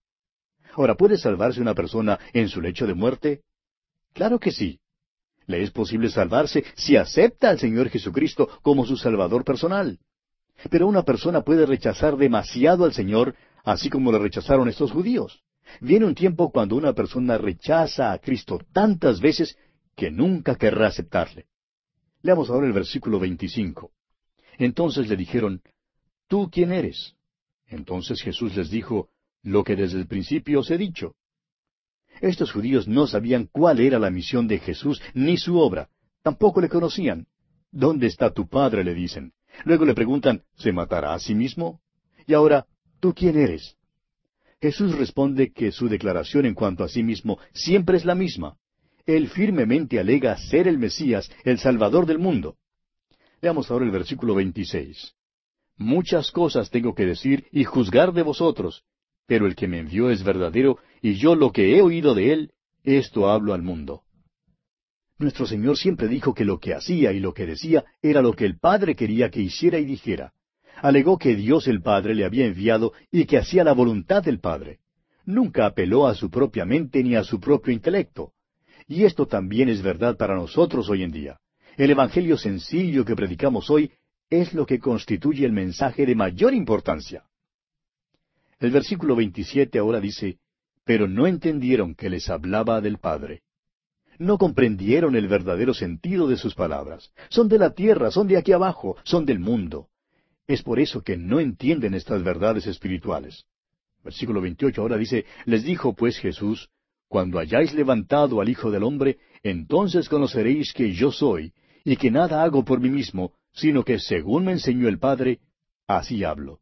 S1: Ahora, ¿puede salvarse una persona en su lecho de muerte? Claro que sí. Le es posible salvarse si acepta al Señor Jesucristo como su Salvador personal. Pero una persona puede rechazar demasiado al Señor, así como le rechazaron estos judíos. Viene un tiempo cuando una persona rechaza a Cristo tantas veces que nunca querrá aceptarle. Leamos ahora el versículo 25. Entonces le dijeron, ¿Tú quién eres? Entonces Jesús les dijo, Lo que desde el principio os he dicho. Estos judíos no sabían cuál era la misión de Jesús ni su obra. Tampoco le conocían. ¿Dónde está tu padre? le dicen. Luego le preguntan, ¿se matará a sí mismo? Y ahora, ¿tú quién eres? Jesús responde que su declaración en cuanto a sí mismo siempre es la misma. Él firmemente alega ser el Mesías, el Salvador del mundo. Veamos ahora el versículo 26. Muchas cosas tengo que decir y juzgar de vosotros, pero el que me envió es verdadero, y yo lo que he oído de él, esto hablo al mundo. Nuestro Señor siempre dijo que lo que hacía y lo que decía era lo que el Padre quería que hiciera y dijera. Alegó que Dios el Padre le había enviado y que hacía la voluntad del Padre. Nunca apeló a su propia mente ni a su propio intelecto. Y esto también es verdad para nosotros hoy en día. El Evangelio sencillo que predicamos hoy es lo que constituye el mensaje de mayor importancia. El versículo 27 ahora dice, Pero no entendieron que les hablaba del Padre. No comprendieron el verdadero sentido de sus palabras. Son de la tierra, son de aquí abajo, son del mundo. Es por eso que no entienden estas verdades espirituales. Versículo 28 ahora dice, Les dijo pues Jesús, Cuando hayáis levantado al Hijo del Hombre, entonces conoceréis que yo soy, y que nada hago por mí mismo, sino que según me enseñó el Padre, así hablo.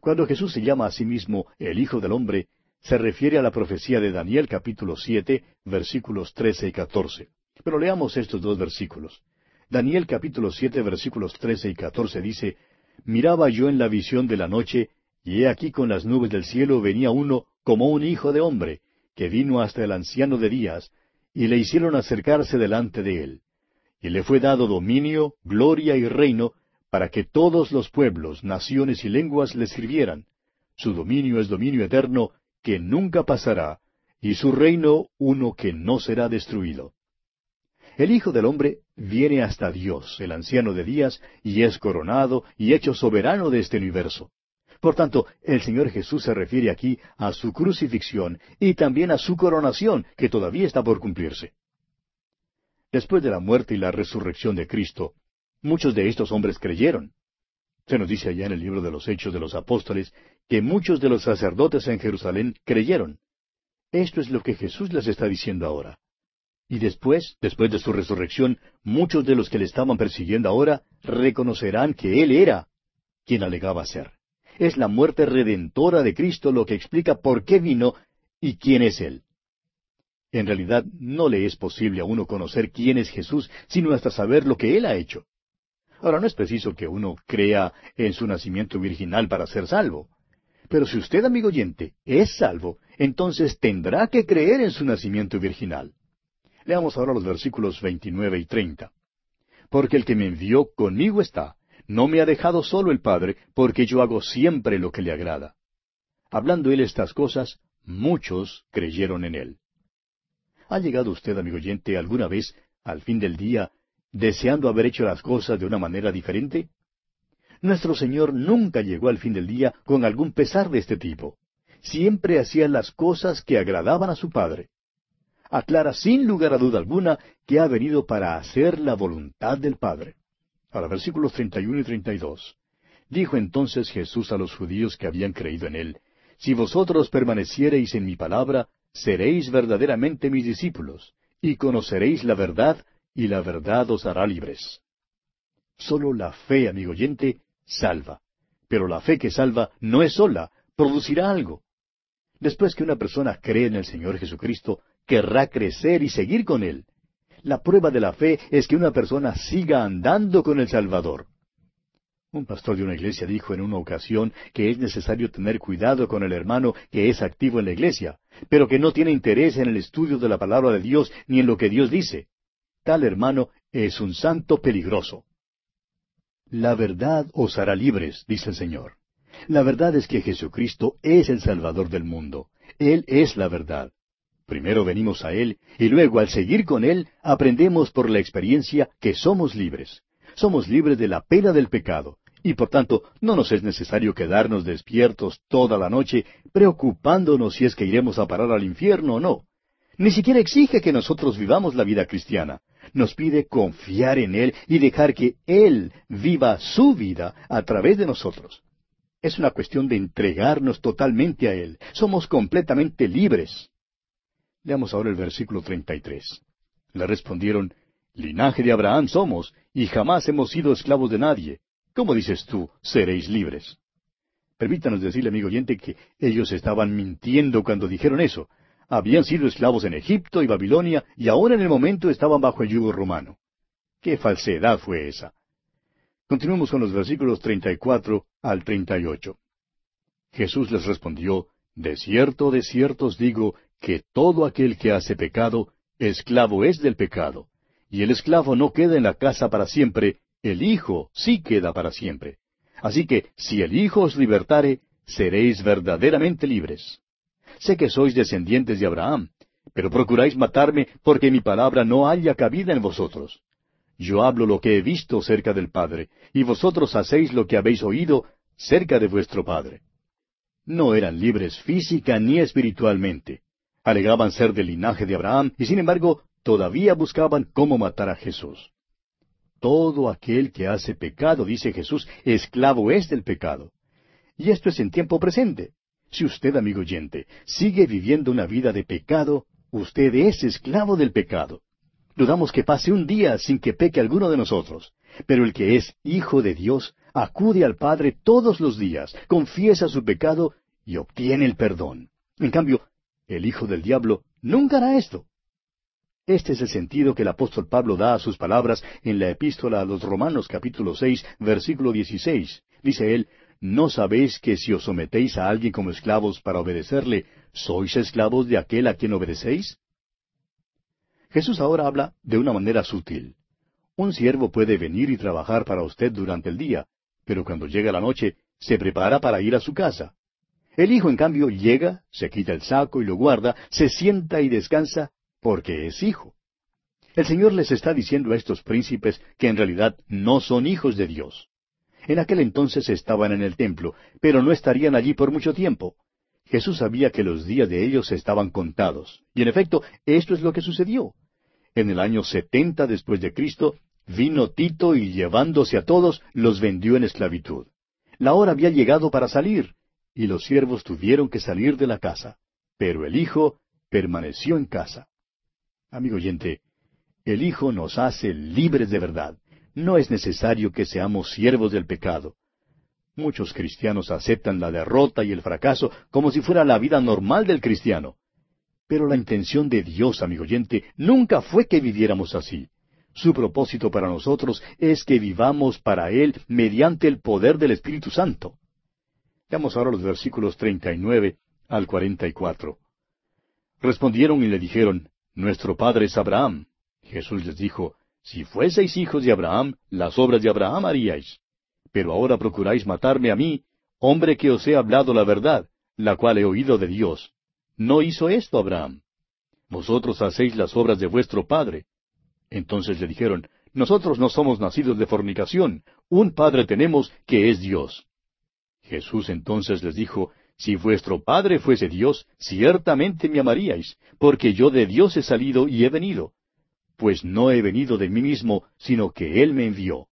S1: Cuando Jesús se llama a sí mismo el Hijo del Hombre, se refiere a la profecía de Daniel capítulo siete, versículos trece y catorce. Pero leamos estos dos versículos. Daniel capítulo siete, versículos trece y catorce dice, Miraba yo en la visión de la noche, y he aquí con las nubes del cielo venía uno como un hijo de hombre, que vino hasta el anciano de días, y le hicieron acercarse delante de él. Y le fue dado dominio, gloria y reino, para que todos los pueblos, naciones y lenguas le sirvieran. Su dominio es dominio eterno, que nunca pasará, y su reino uno que no será destruido. El Hijo del Hombre viene hasta Dios, el anciano de días, y es coronado y hecho soberano de este universo. Por tanto, el Señor Jesús se refiere aquí a su crucifixión y también a su coronación, que todavía está por cumplirse. Después de la muerte y la resurrección de Cristo, Muchos de estos hombres creyeron. Se nos dice allá en el libro de los Hechos de los Apóstoles que muchos de los sacerdotes en Jerusalén creyeron. Esto es lo que Jesús les está diciendo ahora. Y después, después de su resurrección, muchos de los que le estaban persiguiendo ahora reconocerán que Él era quien alegaba ser. Es la muerte redentora de Cristo lo que explica por qué vino y quién es Él. En realidad no le es posible a uno conocer quién es Jesús sino hasta saber lo que Él ha hecho. Ahora, no es preciso que uno crea en su nacimiento virginal para ser salvo. Pero si usted, amigo oyente, es salvo, entonces tendrá que creer en su nacimiento virginal. Leamos ahora los versículos 29 y 30. Porque el que me envió conmigo está, no me ha dejado solo el Padre, porque yo hago siempre lo que le agrada. Hablando él estas cosas, muchos creyeron en él. ¿Ha llegado usted, amigo oyente, alguna vez, al fin del día, deseando haber hecho las cosas de una manera diferente? Nuestro Señor nunca llegó al fin del día con algún pesar de este tipo. Siempre hacía las cosas que agradaban a su Padre. Aclara sin lugar a duda alguna que ha venido para hacer la voluntad del Padre. Ahora, versículos 31 y 32. Dijo entonces Jesús a los judíos que habían creído en él, Si vosotros permaneciereis en mi palabra, seréis verdaderamente mis discípulos, y conoceréis la verdad, y la verdad os hará libres. Solo la fe, amigo oyente, salva. Pero la fe que salva no es sola, producirá algo. Después que una persona cree en el Señor Jesucristo, querrá crecer y seguir con Él. La prueba de la fe es que una persona siga andando con el Salvador. Un pastor de una iglesia dijo en una ocasión que es necesario tener cuidado con el hermano que es activo en la iglesia, pero que no tiene interés en el estudio de la palabra de Dios ni en lo que Dios dice tal hermano es un santo peligroso. La verdad os hará libres, dice el Señor. La verdad es que Jesucristo es el Salvador del mundo. Él es la verdad. Primero venimos a Él y luego al seguir con Él aprendemos por la experiencia que somos libres. Somos libres de la pena del pecado y por tanto no nos es necesario quedarnos despiertos toda la noche preocupándonos si es que iremos a parar al infierno o no. Ni siquiera exige que nosotros vivamos la vida cristiana nos pide confiar en Él y dejar que Él viva su vida a través de nosotros. Es una cuestión de entregarnos totalmente a Él. Somos completamente libres. Leamos ahora el versículo 33. Le respondieron, Linaje de Abraham somos, y jamás hemos sido esclavos de nadie. ¿Cómo dices tú, seréis libres? Permítanos decirle, amigo oyente, que ellos estaban mintiendo cuando dijeron eso. Habían sido esclavos en Egipto y Babilonia y ahora en el momento estaban bajo el yugo romano. ¿Qué falsedad fue esa? Continuemos con los versículos 34 al 38. Jesús les respondió, De cierto, de cierto os digo, que todo aquel que hace pecado, esclavo es del pecado. Y el esclavo no queda en la casa para siempre, el Hijo sí queda para siempre. Así que, si el Hijo os libertare, seréis verdaderamente libres. Sé que sois descendientes de Abraham, pero procuráis matarme porque mi palabra no haya cabida en vosotros. Yo hablo lo que he visto cerca del Padre, y vosotros hacéis lo que habéis oído cerca de vuestro Padre. No eran libres física ni espiritualmente. Alegaban ser del linaje de Abraham y sin embargo todavía buscaban cómo matar a Jesús. Todo aquel que hace pecado, dice Jesús, esclavo es del pecado. Y esto es en tiempo presente. Si usted, amigo oyente, sigue viviendo una vida de pecado, usted es esclavo del pecado. Dudamos que pase un día sin que peque alguno de nosotros. Pero el que es hijo de Dios acude al Padre todos los días, confiesa su pecado y obtiene el perdón. En cambio, el hijo del diablo nunca hará esto. Este es el sentido que el apóstol Pablo da a sus palabras en la epístola a los Romanos capítulo seis, versículo dieciséis. Dice él, ¿No sabéis que si os sometéis a alguien como esclavos para obedecerle, sois esclavos de aquel a quien obedecéis? Jesús ahora habla de una manera sutil. Un siervo puede venir y trabajar para usted durante el día, pero cuando llega la noche, se prepara para ir a su casa. El hijo, en cambio, llega, se quita el saco y lo guarda, se sienta y descansa, porque es hijo. El Señor les está diciendo a estos príncipes que en realidad no son hijos de Dios. En aquel entonces estaban en el templo, pero no estarían allí por mucho tiempo. Jesús sabía que los días de ellos estaban contados. Y en efecto, esto es lo que sucedió. En el año setenta después de Cristo, vino Tito y llevándose a todos, los vendió en esclavitud. La hora había llegado para salir, y los siervos tuvieron que salir de la casa. Pero el Hijo permaneció en casa. Amigo oyente, el Hijo nos hace libres de verdad. No es necesario que seamos siervos del pecado. Muchos cristianos aceptan la derrota y el fracaso como si fuera la vida normal del cristiano. Pero la intención de Dios, amigo oyente, nunca fue que viviéramos así. Su propósito para nosotros es que vivamos para Él mediante el poder del Espíritu Santo. Veamos ahora los versículos 39 al 44. Respondieron y le dijeron, Nuestro padre es Abraham. Jesús les dijo, Si fueseis hijos de Abraham, las obras de Abraham haríais pero ahora procuráis matarme a mí, hombre que os he hablado la verdad, la cual he oído de Dios. No hizo esto Abraham. Vosotros hacéis las obras de vuestro padre. Entonces le dijeron, Nosotros no somos nacidos de fornicación, un padre tenemos que es Dios. Jesús entonces les dijo, Si vuestro Padre fuese Dios, ciertamente me amaríais, porque yo de Dios he salido y he venido. Pues no he venido de mí mismo, sino que Él me envió.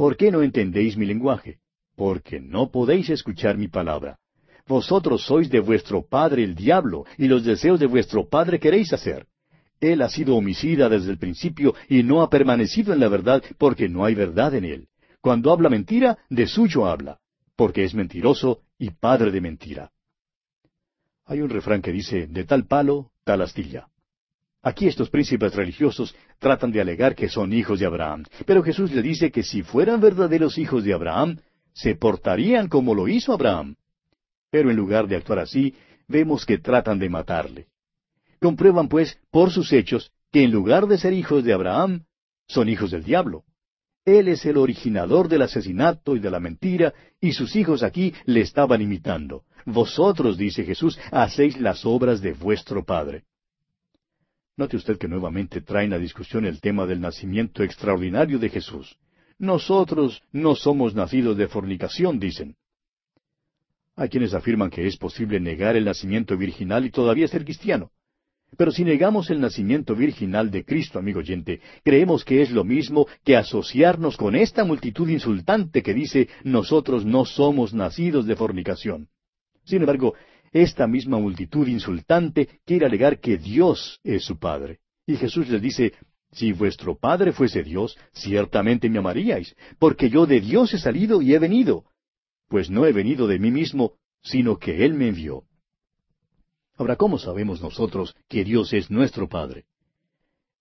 S1: ¿Por qué no entendéis mi lenguaje? Porque no podéis escuchar mi palabra. Vosotros sois de vuestro padre el diablo, y los deseos de vuestro padre queréis hacer. Él ha sido homicida desde el principio y no ha permanecido en la verdad porque no hay verdad en él. Cuando habla mentira, de suyo habla, porque es mentiroso y padre de mentira. Hay un refrán que dice, de tal palo, tal astilla. Aquí estos príncipes religiosos tratan de alegar que son hijos de Abraham, pero Jesús le dice que si fueran verdaderos hijos de Abraham, se portarían como lo hizo Abraham. Pero en lugar de actuar así, vemos que tratan de matarle. Comprueban, pues, por sus hechos, que en lugar de ser hijos de Abraham, son hijos del diablo. Él es el originador del asesinato y de la mentira, y sus hijos aquí le estaban imitando. Vosotros, dice Jesús, hacéis las obras de vuestro Padre. Note usted que nuevamente traen a discusión el tema del nacimiento extraordinario de Jesús. Nosotros no somos nacidos de fornicación, dicen. Hay quienes afirman que es posible negar el nacimiento virginal y todavía ser cristiano. Pero si negamos el nacimiento virginal de Cristo, amigo oyente, creemos que es lo mismo que asociarnos con esta multitud insultante que dice nosotros no somos nacidos de fornicación. Sin embargo, esta misma multitud insultante quiere alegar que Dios es su Padre. Y Jesús les dice, si vuestro Padre fuese Dios, ciertamente me amaríais, porque yo de Dios he salido y he venido. pues no he venido de mí mismo, sino que Él me envió. Ahora, ¿cómo sabemos nosotros que Dios es nuestro Padre?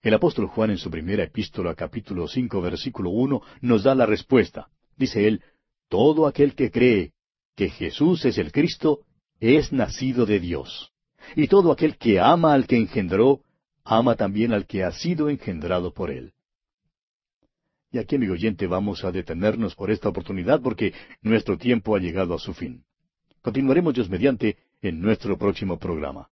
S1: El apóstol Juan en su primera epístola capítulo cinco versículo uno nos da la respuesta. Dice él, Todo aquel que cree que Jesús es el Cristo es nacido de Dios. Y todo aquel que ama al que engendró, ama también al que ha sido engendrado por él. Y aquí, amigo oyente, vamos a detenernos por esta oportunidad porque nuestro tiempo ha llegado a su fin. Continuaremos Dios mediante en nuestro próximo programa.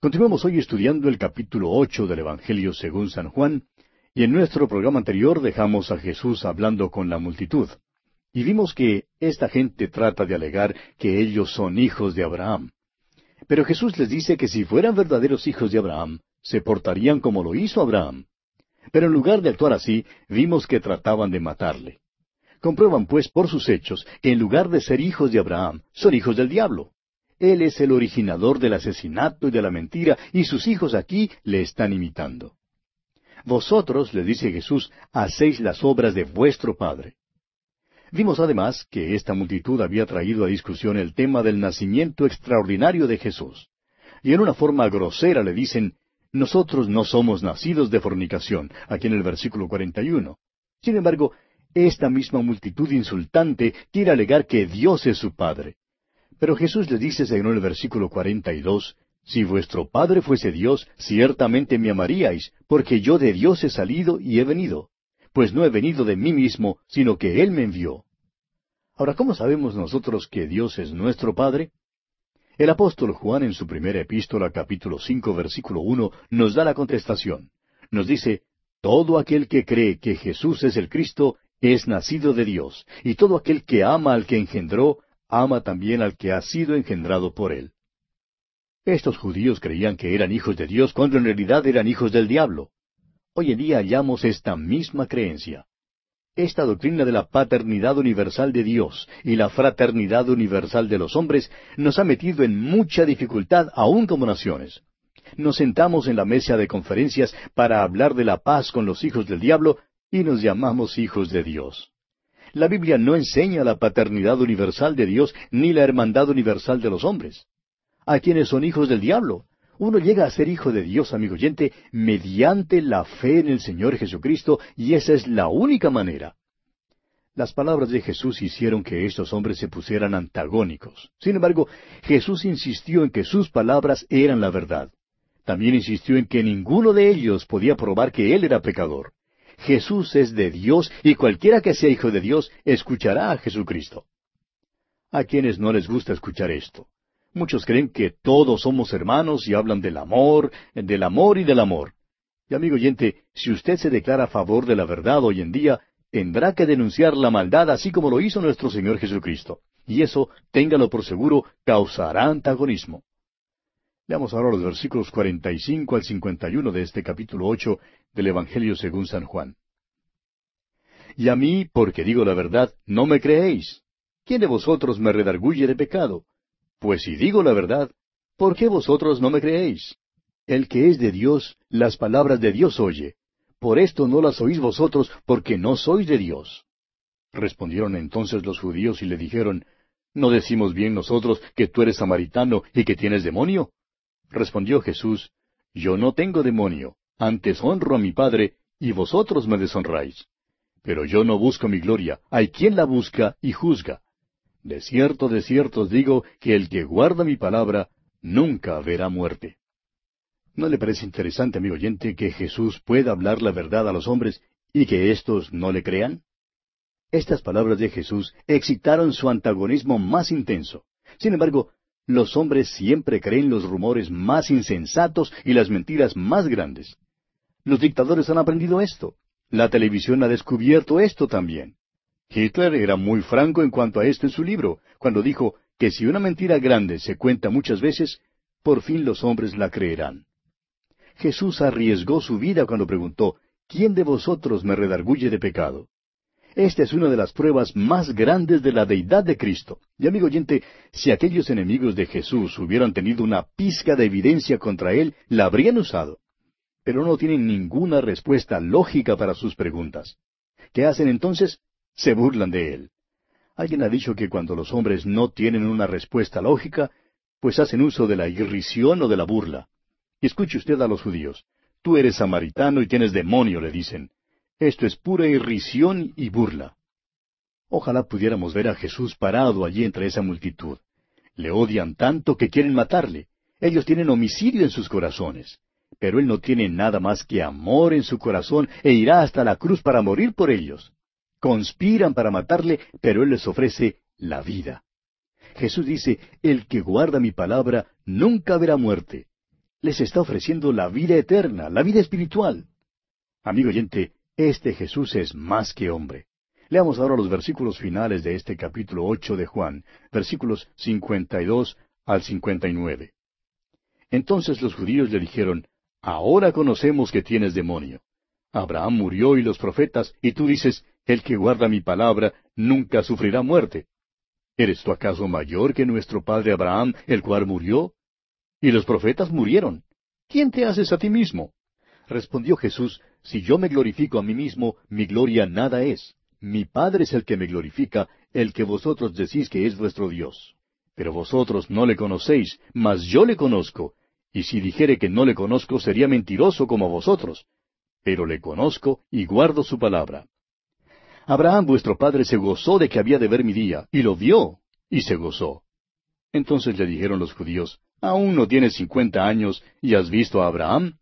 S1: Continuamos hoy estudiando el capítulo ocho del Evangelio según San Juan, y en nuestro programa anterior dejamos a Jesús hablando con la multitud. Y vimos que esta gente trata de alegar que ellos son hijos de Abraham. Pero Jesús les dice que si fueran verdaderos hijos de Abraham, se portarían como lo hizo Abraham. Pero en lugar de actuar así, vimos que trataban de matarle. Comprueban pues por sus hechos que en lugar de ser hijos de Abraham, son hijos del diablo. Él es el originador del asesinato y de la mentira, y sus hijos aquí le están imitando. Vosotros, le dice Jesús, hacéis las obras de vuestro Padre. Vimos además que esta multitud había traído a discusión el tema del nacimiento extraordinario de Jesús. Y en una forma grosera le dicen, nosotros no somos nacidos de fornicación, aquí en el versículo 41. Sin embargo, esta misma multitud insultante quiere alegar que Dios es su Padre. Pero Jesús les dice, según el versículo cuarenta y dos, Si vuestro Padre fuese Dios, ciertamente me amaríais, porque yo de Dios he salido y he venido. Pues no he venido de mí mismo, sino que Él me envió. Ahora, ¿cómo sabemos nosotros que Dios es nuestro Padre? El apóstol Juan en su primera epístola capítulo cinco versículo uno nos da la contestación. Nos dice, Todo aquel que cree que Jesús es el Cristo es nacido de Dios, y todo aquel que ama al que engendró ama también al que ha sido engendrado por él. Estos judíos creían que eran hijos de Dios cuando en realidad eran hijos del diablo. Hoy en día hallamos esta misma creencia. Esta doctrina de la paternidad universal de Dios y la fraternidad universal de los hombres nos ha metido en mucha dificultad aún como naciones. Nos sentamos en la mesa de conferencias para hablar de la paz con los hijos del diablo y nos llamamos hijos de Dios. La Biblia no enseña la paternidad universal de Dios ni la hermandad universal de los hombres. A quienes son hijos del diablo. Uno llega a ser hijo de Dios, amigo oyente, mediante la fe en el Señor Jesucristo, y esa es la única manera. Las palabras de Jesús hicieron que estos hombres se pusieran antagónicos. Sin embargo, Jesús insistió en que sus palabras eran la verdad. También insistió en que ninguno de ellos podía probar que él era pecador. Jesús es de Dios y cualquiera que sea hijo de Dios escuchará a Jesucristo. A quienes no les gusta escuchar esto. Muchos creen que todos somos hermanos y hablan del amor, del amor y del amor. Y amigo oyente, si usted se declara a favor de la verdad hoy en día, tendrá que denunciar la maldad así como lo hizo nuestro Señor Jesucristo. Y eso, téngalo por seguro, causará antagonismo. Veamos ahora los versículos 45 al 51 de este capítulo 8 del Evangelio según San Juan. Y a mí, porque digo la verdad, no me creéis. ¿Quién de vosotros me redarguye de pecado? Pues si digo la verdad, ¿por qué vosotros no me creéis? El que es de Dios, las palabras de Dios oye. Por esto no las oís vosotros, porque no sois de Dios. Respondieron entonces los judíos y le dijeron, ¿No decimos bien nosotros que tú eres samaritano y que tienes demonio? Respondió Jesús, Yo no tengo demonio, antes honro a mi Padre, y vosotros me deshonráis. Pero yo no busco mi gloria, hay quien la busca y juzga. De cierto, de cierto os digo que el que guarda mi palabra nunca verá muerte. ¿No le parece interesante, amigo oyente, que Jesús pueda hablar la verdad a los hombres y que éstos no le crean? Estas palabras de Jesús excitaron su antagonismo más intenso. Sin embargo, los hombres siempre creen los rumores más insensatos y las mentiras más grandes. Los dictadores han aprendido esto. La televisión ha descubierto esto también. Hitler era muy franco en cuanto a esto en su libro, cuando dijo que si una mentira grande se cuenta muchas veces, por fin los hombres la creerán. Jesús arriesgó su vida cuando preguntó, ¿quién de vosotros me redarguye de pecado? Esta es una de las pruebas más grandes de la deidad de Cristo. Y amigo oyente, si aquellos enemigos de Jesús hubieran tenido una pizca de evidencia contra él, la habrían usado. pero no tienen ninguna respuesta lógica para sus preguntas. ¿Qué hacen entonces? Se burlan de él. Alguien ha dicho que cuando los hombres no tienen una respuesta lógica, pues hacen uso de la irrisión o de la burla. Y escuche usted a los judíos. Tú eres samaritano y tienes demonio, le dicen. Esto es pura irrisión y burla. Ojalá pudiéramos ver a Jesús parado allí entre esa multitud. Le odian tanto que quieren matarle. Ellos tienen homicidio en sus corazones. Pero Él no tiene nada más que amor en su corazón e irá hasta la cruz para morir por ellos. Conspiran para matarle, pero Él les ofrece la vida. Jesús dice, el que guarda mi palabra nunca verá muerte. Les está ofreciendo la vida eterna, la vida espiritual. Amigo oyente, este Jesús es más que hombre. Leamos ahora los versículos finales de este capítulo ocho de Juan, versículos cincuenta y dos al cincuenta y nueve. Entonces los judíos le dijeron, Ahora conocemos que tienes demonio. Abraham murió y los profetas, y tú dices, el que guarda mi palabra nunca sufrirá muerte. ¿Eres tú acaso mayor que nuestro padre Abraham, el cual murió? Y los profetas murieron. ¿Quién te haces a ti mismo? Respondió Jesús, Si yo me glorifico a mí mismo, mi gloria nada es. Mi Padre es el que me glorifica, el que vosotros decís que es vuestro Dios. Pero vosotros no le conocéis, mas yo le conozco. Y si dijere que no le conozco, sería mentiroso como vosotros. Pero le conozco y guardo su palabra. Abraham vuestro padre se gozó de que había de ver mi día, y lo vio, y se gozó. Entonces le dijeron los judíos, ¿Aún no tienes cincuenta años y has visto a Abraham?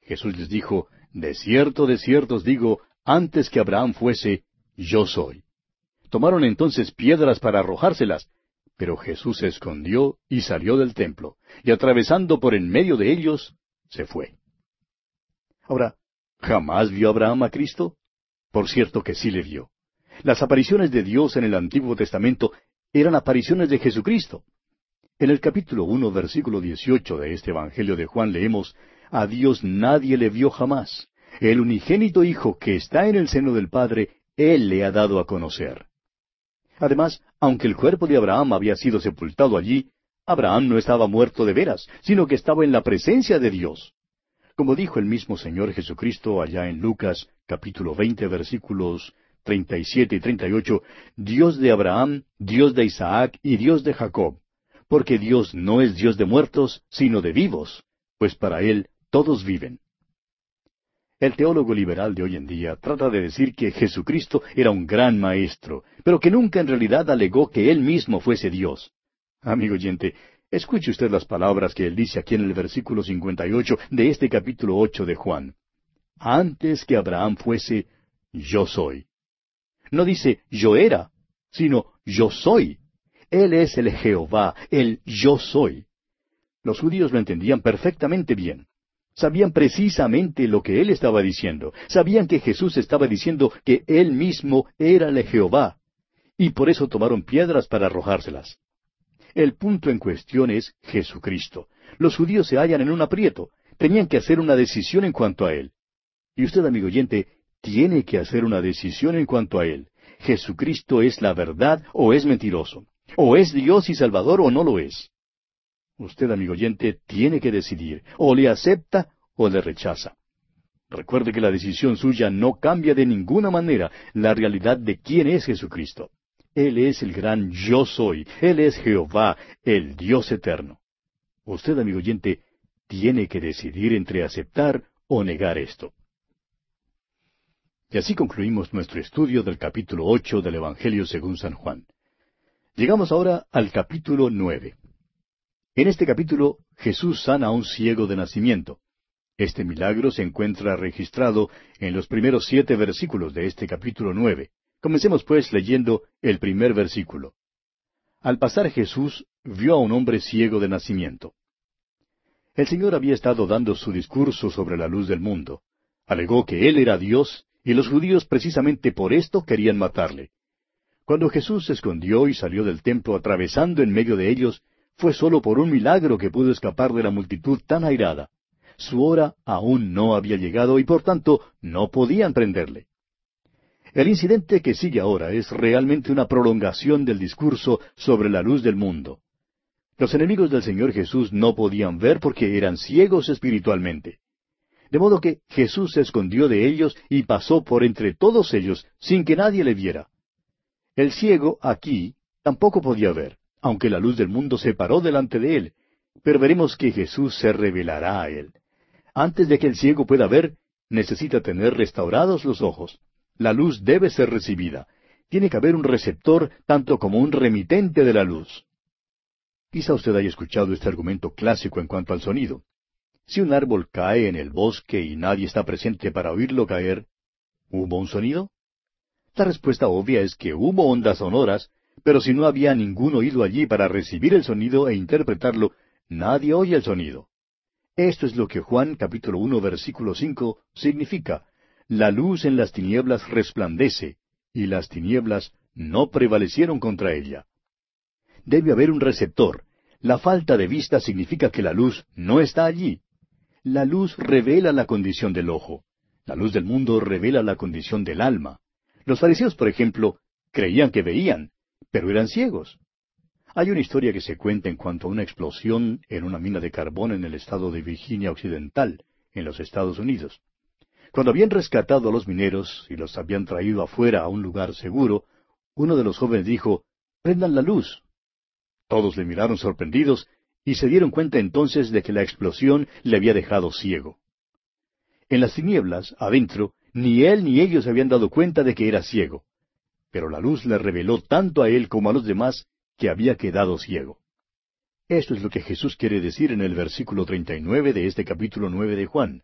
S1: Jesús les dijo, De cierto, de cierto os digo, antes que Abraham fuese, yo soy. Tomaron entonces piedras para arrojárselas, pero Jesús se escondió y salió del templo, y atravesando por en medio de ellos, se fue. Ahora, ¿jamás vio Abraham a Cristo? Por cierto que sí le vio. Las apariciones de Dios en el Antiguo Testamento eran apariciones de Jesucristo. En el capítulo uno, versículo dieciocho de este Evangelio de Juan leemos, A Dios nadie le vio jamás. El unigénito Hijo que está en el seno del Padre, Él le ha dado a conocer. Además, aunque el cuerpo de Abraham había sido sepultado allí, Abraham no estaba muerto de veras, sino que estaba en la presencia de Dios. Como dijo el mismo Señor Jesucristo allá en Lucas capítulo veinte versículos treinta y siete y treinta y ocho, Dios de Abraham, Dios de Isaac y Dios de Jacob, porque Dios no es Dios de muertos, sino de vivos, pues para Él todos viven. El teólogo liberal de hoy en día trata de decir que Jesucristo era un gran maestro, pero que nunca en realidad alegó que Él mismo fuese Dios. Amigo oyente, Escuche usted las palabras que él dice aquí en el versículo 58 de este capítulo 8 de Juan. Antes que Abraham fuese, yo soy. No dice yo era, sino yo soy. Él es el Jehová, el yo soy. Los judíos lo entendían perfectamente bien. Sabían precisamente lo que él estaba diciendo. Sabían que Jesús estaba diciendo que él mismo era el Jehová. Y por eso tomaron piedras para arrojárselas. El punto en cuestión es Jesucristo. Los judíos se hallan en un aprieto. Tenían que hacer una decisión en cuanto a Él. Y usted, amigo oyente, tiene que hacer una decisión en cuanto a Él. ¿Jesucristo es la verdad o es mentiroso? ¿O es Dios y Salvador o no lo es? Usted, amigo oyente, tiene que decidir. O le acepta o le rechaza. Recuerde que la decisión suya no cambia de ninguna manera la realidad de quién es Jesucristo. Él es el gran yo soy. Él es Jehová, el Dios eterno. Usted, amigo oyente, tiene que decidir entre aceptar o negar esto. Y así concluimos nuestro estudio del capítulo ocho del Evangelio según San Juan. Llegamos ahora al capítulo nueve. En este capítulo Jesús sana a un ciego de nacimiento. Este milagro se encuentra registrado en los primeros siete versículos de este capítulo nueve. Comencemos pues leyendo el primer versículo. Al pasar Jesús vio a un hombre ciego de nacimiento. El Señor había estado dando su discurso sobre la luz del mundo. Alegó que Él era Dios, y los judíos precisamente por esto querían matarle. Cuando Jesús se escondió y salió del templo atravesando en medio de ellos, fue sólo por un milagro que pudo escapar de la multitud tan airada. Su hora aún no había llegado y por tanto no podían prenderle. El incidente que sigue ahora es realmente una prolongación del discurso sobre la luz del mundo. Los enemigos del Señor Jesús no podían ver porque eran ciegos espiritualmente. De modo que Jesús se escondió de ellos y pasó por entre todos ellos sin que nadie le viera. El ciego aquí tampoco podía ver, aunque la luz del mundo se paró delante de él, pero veremos que Jesús se revelará a él. Antes de que el ciego pueda ver, necesita tener restaurados los ojos. La luz debe ser recibida. Tiene que haber un receptor tanto como un remitente de la luz. Quizá usted haya escuchado este argumento clásico en cuanto al sonido. Si un árbol cae en el bosque y nadie está presente para oírlo caer, ¿hubo un sonido? La respuesta obvia es que hubo ondas sonoras, pero si no había ningún oído allí para recibir el sonido e interpretarlo, nadie oye el sonido. Esto es lo que Juan capítulo uno versículo cinco significa. La luz en las tinieblas resplandece, y las tinieblas no prevalecieron contra ella. Debe haber un receptor. La falta de vista significa que la luz no está allí. La luz revela la condición del ojo. La luz del mundo revela la condición del alma. Los fariseos, por ejemplo, creían que veían, pero eran ciegos. Hay una historia que se cuenta en cuanto a una explosión en una mina de carbón en el estado de Virginia Occidental, en los Estados Unidos. Cuando habían rescatado a los mineros y los habían traído afuera a un lugar seguro, uno de los jóvenes dijo, Prendan la luz. Todos le miraron sorprendidos y se dieron cuenta entonces de que la explosión le había dejado ciego. En las tinieblas, adentro, ni él ni ellos habían dado cuenta de que era ciego. Pero la luz le reveló tanto a él como a los demás que había quedado ciego. Esto es lo que Jesús quiere decir en el versículo 39 de este capítulo 9 de Juan.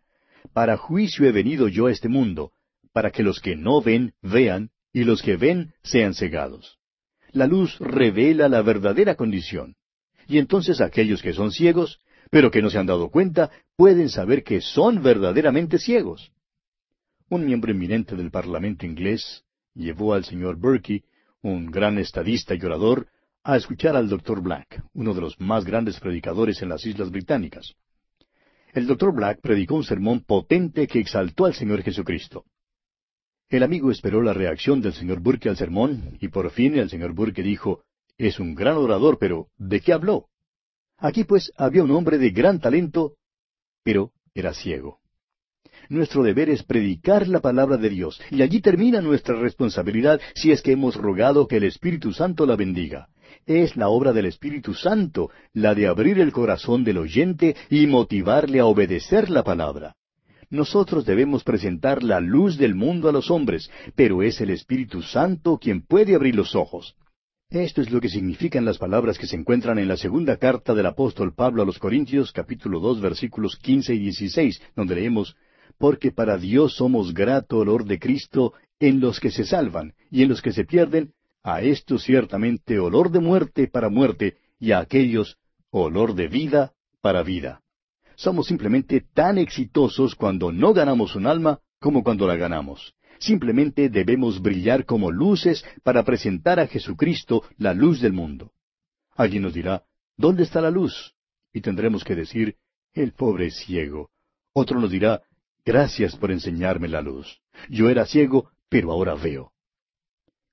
S1: Para juicio he venido yo a este mundo, para que los que no ven vean, y los que ven sean cegados. La luz revela la verdadera condición. Y entonces aquellos que son ciegos, pero que no se han dado cuenta, pueden saber que son verdaderamente ciegos. Un miembro eminente del Parlamento inglés llevó al señor Berkey, un gran estadista y orador, a escuchar al doctor Black, uno de los más grandes predicadores en las Islas Británicas. El doctor Black predicó un sermón potente que exaltó al Señor Jesucristo. El amigo esperó la reacción del señor Burke al sermón, y por fin el señor Burke dijo, es un gran orador, pero ¿de qué habló? Aquí pues había un hombre de gran talento, pero era ciego. Nuestro deber es predicar la palabra de Dios, y allí termina nuestra responsabilidad si es que hemos rogado que el Espíritu Santo la bendiga. Es la obra del Espíritu Santo, la de abrir el corazón del oyente y motivarle a obedecer la palabra. Nosotros debemos presentar la luz del mundo a los hombres, pero es el Espíritu Santo quien puede abrir los ojos. Esto es lo que significan las palabras que se encuentran en la segunda carta del apóstol Pablo a los Corintios, capítulo dos, versículos quince y dieciséis, donde leemos Porque para Dios somos grato olor de Cristo en los que se salvan, y en los que se pierden, a estos ciertamente olor de muerte para muerte, y a aquellos olor de vida para vida. Somos simplemente tan exitosos cuando no ganamos un alma como cuando la ganamos. Simplemente debemos brillar como luces para presentar a Jesucristo la luz del mundo. Alguien nos dirá, ¿dónde está la luz? Y tendremos que decir, el pobre ciego. Otro nos dirá, gracias por enseñarme la luz. Yo era ciego, pero ahora veo.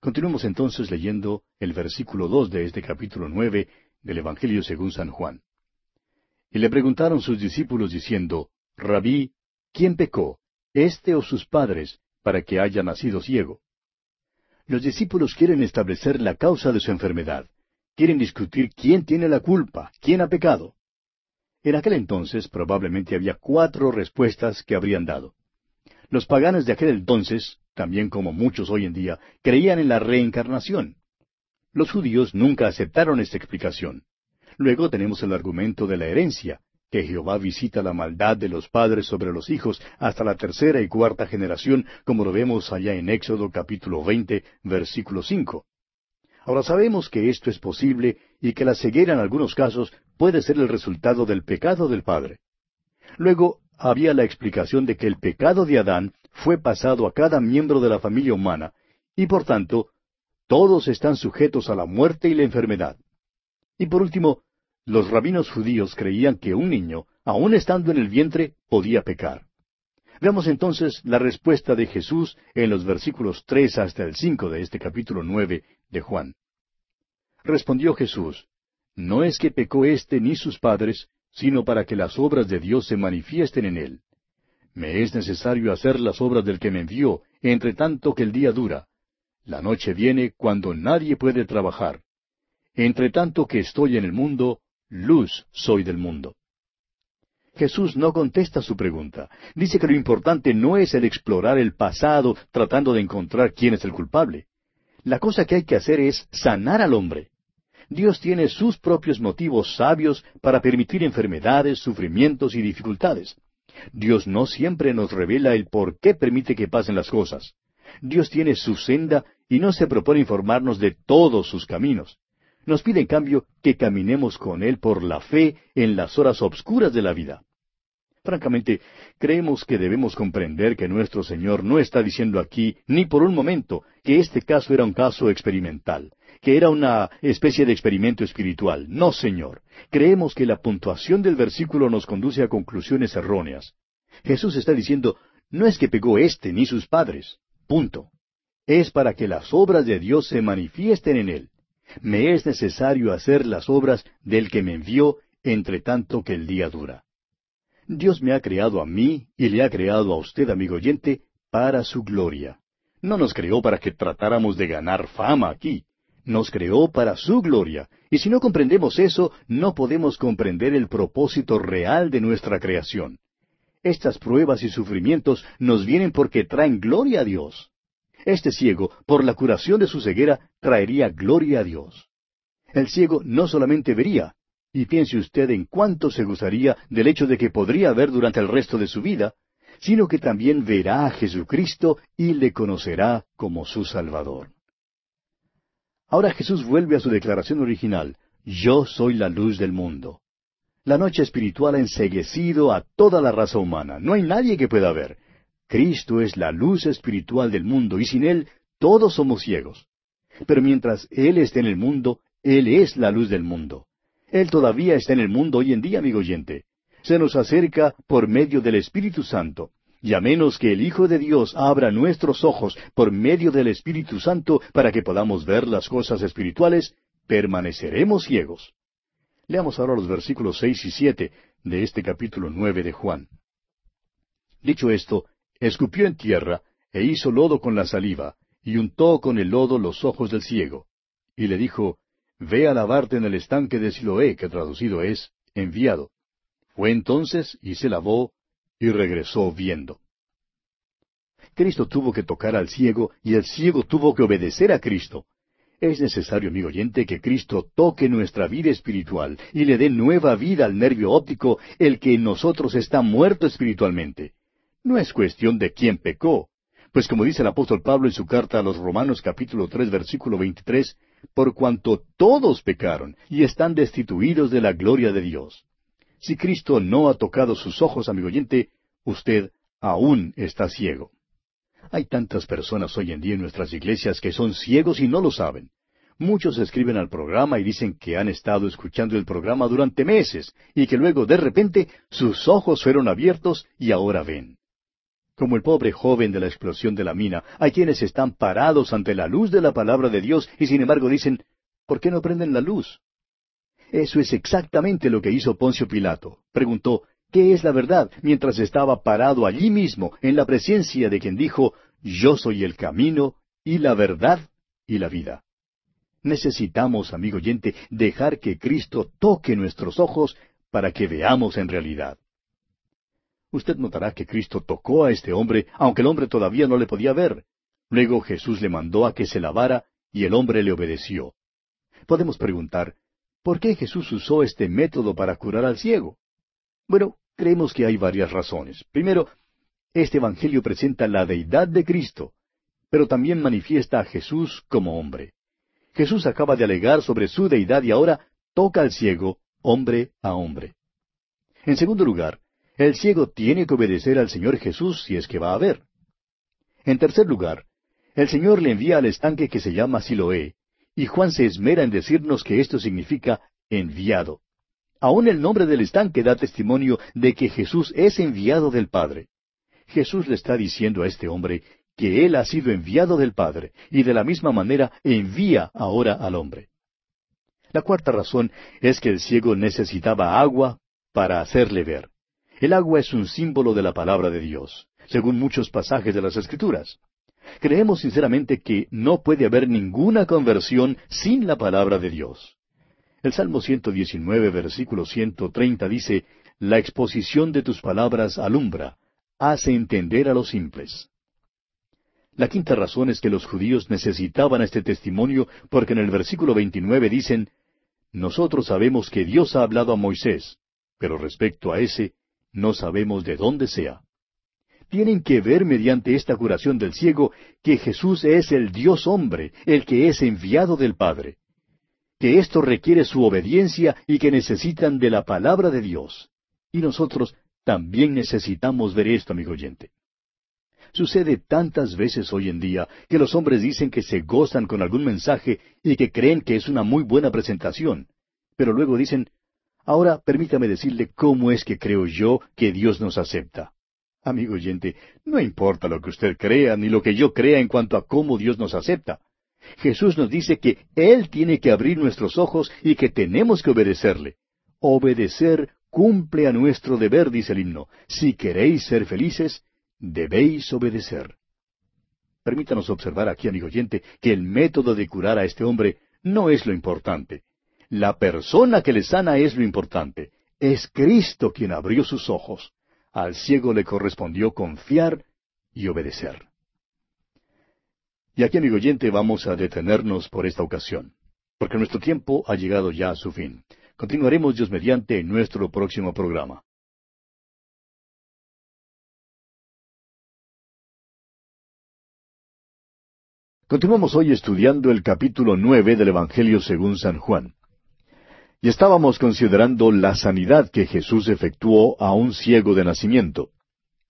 S1: Continuemos entonces leyendo el versículo dos de este capítulo nueve del Evangelio según San Juan. Y le preguntaron sus discípulos diciendo, Rabí, ¿quién pecó, este o sus padres, para que haya nacido ciego? Los discípulos quieren establecer la causa de su enfermedad. Quieren discutir quién tiene la culpa, quién ha pecado. En aquel entonces probablemente había cuatro respuestas que habrían dado. Los paganos de aquel entonces, también como muchos hoy en día, creían en la reencarnación. Los judíos nunca aceptaron esta explicación. Luego tenemos el argumento de la herencia, que Jehová visita la maldad de los padres sobre los hijos hasta la tercera y cuarta generación, como lo vemos allá en Éxodo capítulo veinte, versículo cinco. Ahora sabemos que esto es posible y que la ceguera en algunos casos puede ser el resultado del pecado del padre. Luego había la explicación de que el pecado de Adán fue pasado a cada miembro de la familia humana, y por tanto, todos están sujetos a la muerte y la enfermedad. Y por último, los rabinos judíos creían que un niño, aun estando en el vientre, podía pecar. Veamos entonces la respuesta de Jesús en los versículos tres hasta el cinco de este capítulo nueve de Juan. Respondió Jesús, No es que pecó éste ni sus padres, sino para que las obras de Dios se manifiesten en él. Me es necesario hacer las obras del que me envió, entre tanto que el día dura. La noche viene cuando nadie puede trabajar. Entre tanto que estoy en el mundo, luz soy del mundo. Jesús no contesta su pregunta. Dice que lo importante no es el explorar el pasado tratando de encontrar quién es el culpable. La cosa que hay que hacer es sanar al hombre. Dios tiene sus propios motivos sabios para permitir enfermedades, sufrimientos y dificultades. Dios no siempre nos revela el por qué permite que pasen las cosas. Dios tiene su senda y no se propone informarnos de todos sus caminos. Nos pide en cambio que caminemos con Él por la fe en las horas obscuras de la vida. Francamente, creemos que debemos comprender que nuestro Señor no está diciendo aquí, ni por un momento, que este caso era un caso experimental, que era una especie de experimento espiritual. No, Señor. Creemos que la puntuación del versículo nos conduce a conclusiones erróneas. Jesús está diciendo, no es que pegó éste ni sus padres. Punto. Es para que las obras de Dios se manifiesten en él. Me es necesario hacer las obras del que me envió, entre tanto que el día dura. Dios me ha creado a mí y le ha creado a usted, amigo oyente, para su gloria. No nos creó para que tratáramos de ganar fama aquí. Nos creó para su gloria. Y si no comprendemos eso, no podemos comprender el propósito real de nuestra creación. Estas pruebas y sufrimientos nos vienen porque traen gloria a Dios. Este ciego, por la curación de su ceguera, traería gloria a Dios. El ciego no solamente vería, y piense usted en cuánto se gozaría del hecho de que podría ver durante el resto de su vida, sino que también verá a Jesucristo y le conocerá como su Salvador. Ahora Jesús vuelve a su declaración original, Yo soy la luz del mundo. La noche espiritual ha enseguecido a toda la raza humana. No hay nadie que pueda ver. Cristo es la luz espiritual del mundo y sin Él todos somos ciegos. Pero mientras Él esté en el mundo, Él es la luz del mundo. Él todavía está en el mundo hoy en día, amigo oyente. Se nos acerca por medio del Espíritu Santo. Y a menos que el Hijo de Dios abra nuestros ojos por medio del Espíritu Santo para que podamos ver las cosas espirituales, permaneceremos ciegos. Leamos ahora los versículos seis y siete de este capítulo nueve de Juan. Dicho esto, escupió en tierra, e hizo lodo con la saliva, y untó con el lodo los ojos del ciego. Y le dijo, Ve a lavarte en el estanque de Siloé, que traducido es, enviado. Fue entonces y se lavó, y regresó viendo. Cristo tuvo que tocar al ciego, y el ciego tuvo que obedecer a Cristo. Es necesario, amigo oyente, que Cristo toque nuestra vida espiritual y le dé nueva vida al nervio óptico, el que en nosotros está muerto espiritualmente. No es cuestión de quién pecó, pues como dice el apóstol Pablo en su carta a los Romanos capítulo tres versículo veintitrés, por cuanto todos pecaron y están destituidos de la gloria de Dios. Si Cristo no ha tocado sus ojos, amigo oyente, usted aún está ciego. Hay tantas personas hoy en día en nuestras iglesias que son ciegos y no lo saben. Muchos escriben al programa y dicen que han estado escuchando el programa durante meses y que luego de repente sus ojos fueron abiertos y ahora ven. Como el pobre joven de la explosión de la mina, hay quienes están parados ante la luz de la palabra de Dios y sin embargo dicen, ¿por qué no prenden la luz? Eso es exactamente lo que hizo Poncio Pilato. Preguntó, ¿qué es la verdad? mientras estaba parado allí mismo, en la presencia de quien dijo, Yo soy el camino y la verdad y la vida. Necesitamos, amigo oyente, dejar que Cristo toque nuestros ojos para que veamos en realidad usted notará que Cristo tocó a este hombre, aunque el hombre todavía no le podía ver. Luego Jesús le mandó a que se lavara, y el hombre le obedeció. Podemos preguntar, ¿por qué Jesús usó este método para curar al ciego? Bueno, creemos que hay varias razones. Primero, este Evangelio presenta la deidad de Cristo, pero también manifiesta a Jesús como hombre. Jesús acaba de alegar sobre su deidad y ahora toca al ciego, hombre a hombre. En segundo lugar, el ciego tiene que obedecer al Señor Jesús si es que va a ver. En tercer lugar, el Señor le envía al estanque que se llama Siloé, y Juan se esmera en decirnos que esto significa enviado. Aún el nombre del estanque da testimonio de que Jesús es enviado del Padre. Jesús le está diciendo a este hombre que él ha sido enviado del Padre, y de la misma manera envía ahora al hombre. La cuarta razón es que el ciego necesitaba agua para hacerle ver. El agua es un símbolo de la palabra de Dios, según muchos pasajes de las Escrituras. Creemos sinceramente que no puede haber ninguna conversión sin la palabra de Dios. El Salmo 119, versículo 130 dice, La exposición de tus palabras alumbra, hace entender a los simples. La quinta razón es que los judíos necesitaban este testimonio porque en el versículo 29 dicen, Nosotros sabemos que Dios ha hablado a Moisés, pero respecto a ese, no sabemos de dónde sea. Tienen que ver mediante esta curación del ciego que Jesús es el Dios hombre, el que es enviado del Padre. Que esto requiere su obediencia y que necesitan de la palabra de Dios. Y nosotros también necesitamos ver esto, amigo oyente. Sucede tantas veces hoy en día que los hombres dicen que se gozan con algún mensaje y que creen que es una muy buena presentación, pero luego dicen, ahora permítame decirle cómo es que creo yo que Dios nos acepta. Amigo oyente, no importa lo que usted crea ni lo que yo crea en cuanto a cómo Dios nos acepta. Jesús nos dice que Él tiene que abrir nuestros ojos y que tenemos que obedecerle. Obedecer cumple a nuestro deber, dice el himno. Si queréis ser felices, debéis obedecer. Permítanos observar aquí, amigo oyente, que el método de curar a este hombre no es lo importante. La persona que le sana es lo importante. Es Cristo quien abrió sus ojos. Al ciego le correspondió confiar y obedecer. Y aquí, amigo oyente, vamos a detenernos por esta ocasión, porque nuestro tiempo ha llegado ya a su fin. Continuaremos Dios mediante en nuestro próximo programa. Continuamos hoy estudiando el capítulo nueve del Evangelio según San Juan. Y estábamos considerando la sanidad que Jesús efectuó a un ciego de nacimiento.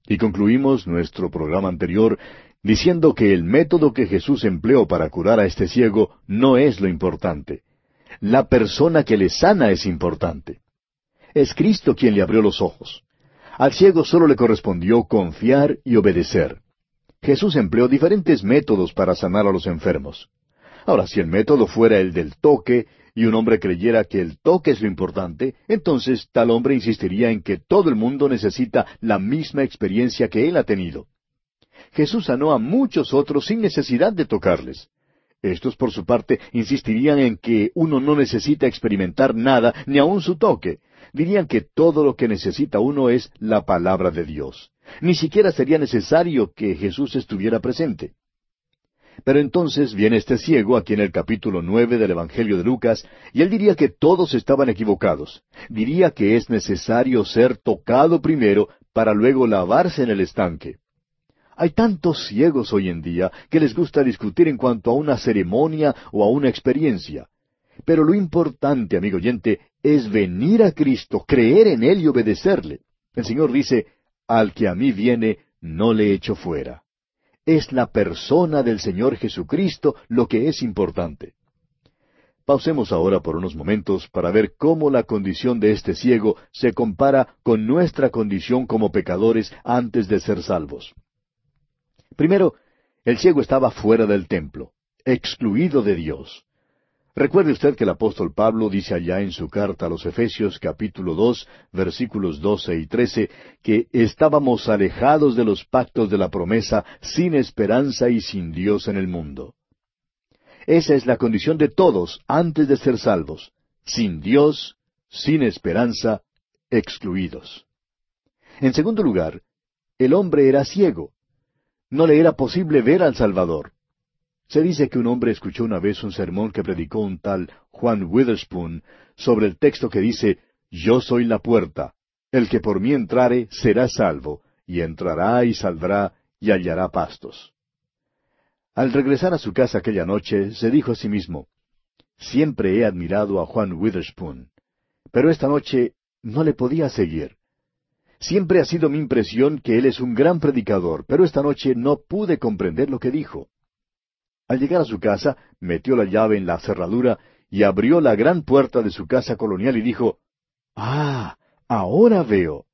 S1: Y concluimos nuestro programa anterior diciendo que el método que Jesús empleó para curar a este ciego no es lo importante. La persona que le sana es importante. Es Cristo quien le abrió los ojos. Al ciego solo le correspondió confiar y obedecer. Jesús empleó diferentes métodos para sanar a los enfermos. Ahora, si el método fuera el del toque, y un hombre creyera que el toque es lo importante, entonces tal hombre insistiría en que todo el mundo necesita la misma experiencia que él ha tenido. Jesús sanó a muchos otros sin necesidad de tocarles. Estos, por su parte, insistirían en que uno no necesita experimentar nada, ni aun su toque. Dirían que todo lo que necesita uno es la palabra de Dios. Ni siquiera sería necesario que Jesús estuviera presente. Pero entonces viene este ciego aquí en el capítulo nueve del Evangelio de Lucas, y él diría que todos estaban equivocados. Diría que es necesario ser tocado primero para luego lavarse en el estanque. Hay tantos ciegos hoy en día que les gusta discutir en cuanto a una ceremonia o a una experiencia. Pero lo importante, amigo oyente, es venir a Cristo, creer en Él y obedecerle. El Señor dice, al que a mí viene, no le echo fuera. Es la persona del Señor Jesucristo lo que es importante. Pausemos ahora por unos momentos para ver cómo la condición de este ciego se compara con nuestra condición como pecadores antes de ser salvos. Primero, el ciego estaba fuera del templo, excluido de Dios. Recuerde usted que el apóstol Pablo dice allá en su carta a los Efesios capítulo dos versículos doce y trece que estábamos alejados de los pactos de la promesa sin esperanza y sin Dios en el mundo. Esa es la condición de todos antes de ser salvos, sin Dios, sin esperanza, excluidos. En segundo lugar, el hombre era ciego. No le era posible ver al Salvador. Se dice que un hombre escuchó una vez un sermón que predicó un tal Juan Witherspoon sobre el texto que dice, Yo soy la puerta, el que por mí entrare será salvo, y entrará y saldrá y hallará pastos. Al regresar a su casa aquella noche, se dijo a sí mismo, Siempre he admirado a Juan Witherspoon, pero esta noche no le podía seguir. Siempre ha sido mi impresión que él es un gran predicador, pero esta noche no pude comprender lo que dijo. Al llegar a su casa, metió la llave en la cerradura y abrió la gran puerta de su casa colonial y dijo, Ah, ahora veo.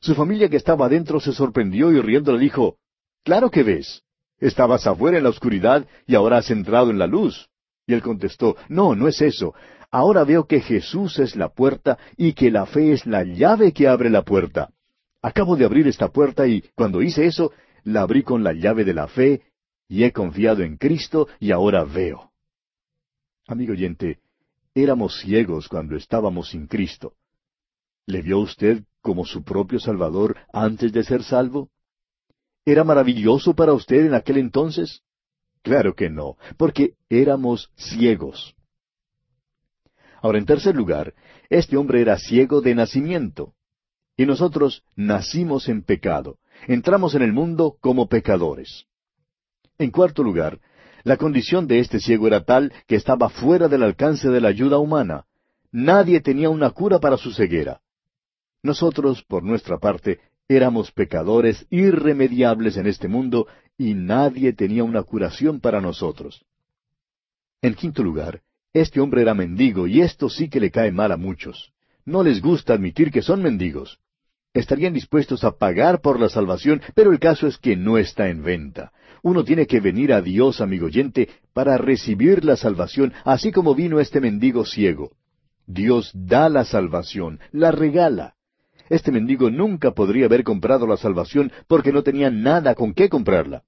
S1: Su familia que estaba adentro se sorprendió y riendo le dijo, Claro que ves. Estabas afuera en la oscuridad y ahora has entrado en la luz. Y él contestó, No, no es eso. Ahora veo que Jesús es la puerta y que la fe es la llave que abre la puerta. Acabo de abrir esta puerta y cuando hice eso, la abrí con la llave de la fe y he confiado en Cristo y ahora veo. Amigo oyente, éramos ciegos cuando estábamos sin Cristo. ¿Le vio usted como su propio Salvador antes de ser salvo? ¿Era maravilloso para usted en aquel entonces? Claro que no, porque éramos ciegos. Ahora, en tercer lugar, este hombre era ciego de nacimiento. Y nosotros nacimos en pecado, entramos en el mundo como pecadores. En cuarto lugar, la condición de este ciego era tal que estaba fuera del alcance de la ayuda humana. Nadie tenía una cura para su ceguera. Nosotros, por nuestra parte, éramos pecadores irremediables en este mundo y nadie tenía una curación para nosotros. En quinto lugar, este hombre era mendigo y esto sí que le cae mal a muchos. No les gusta admitir que son mendigos. Estarían dispuestos a pagar por la salvación, pero el caso es que no está en venta. Uno tiene que venir a Dios, amigo oyente, para recibir la salvación, así como vino este mendigo ciego. Dios da la salvación, la regala. Este mendigo nunca podría haber comprado la salvación porque no tenía nada con qué comprarla.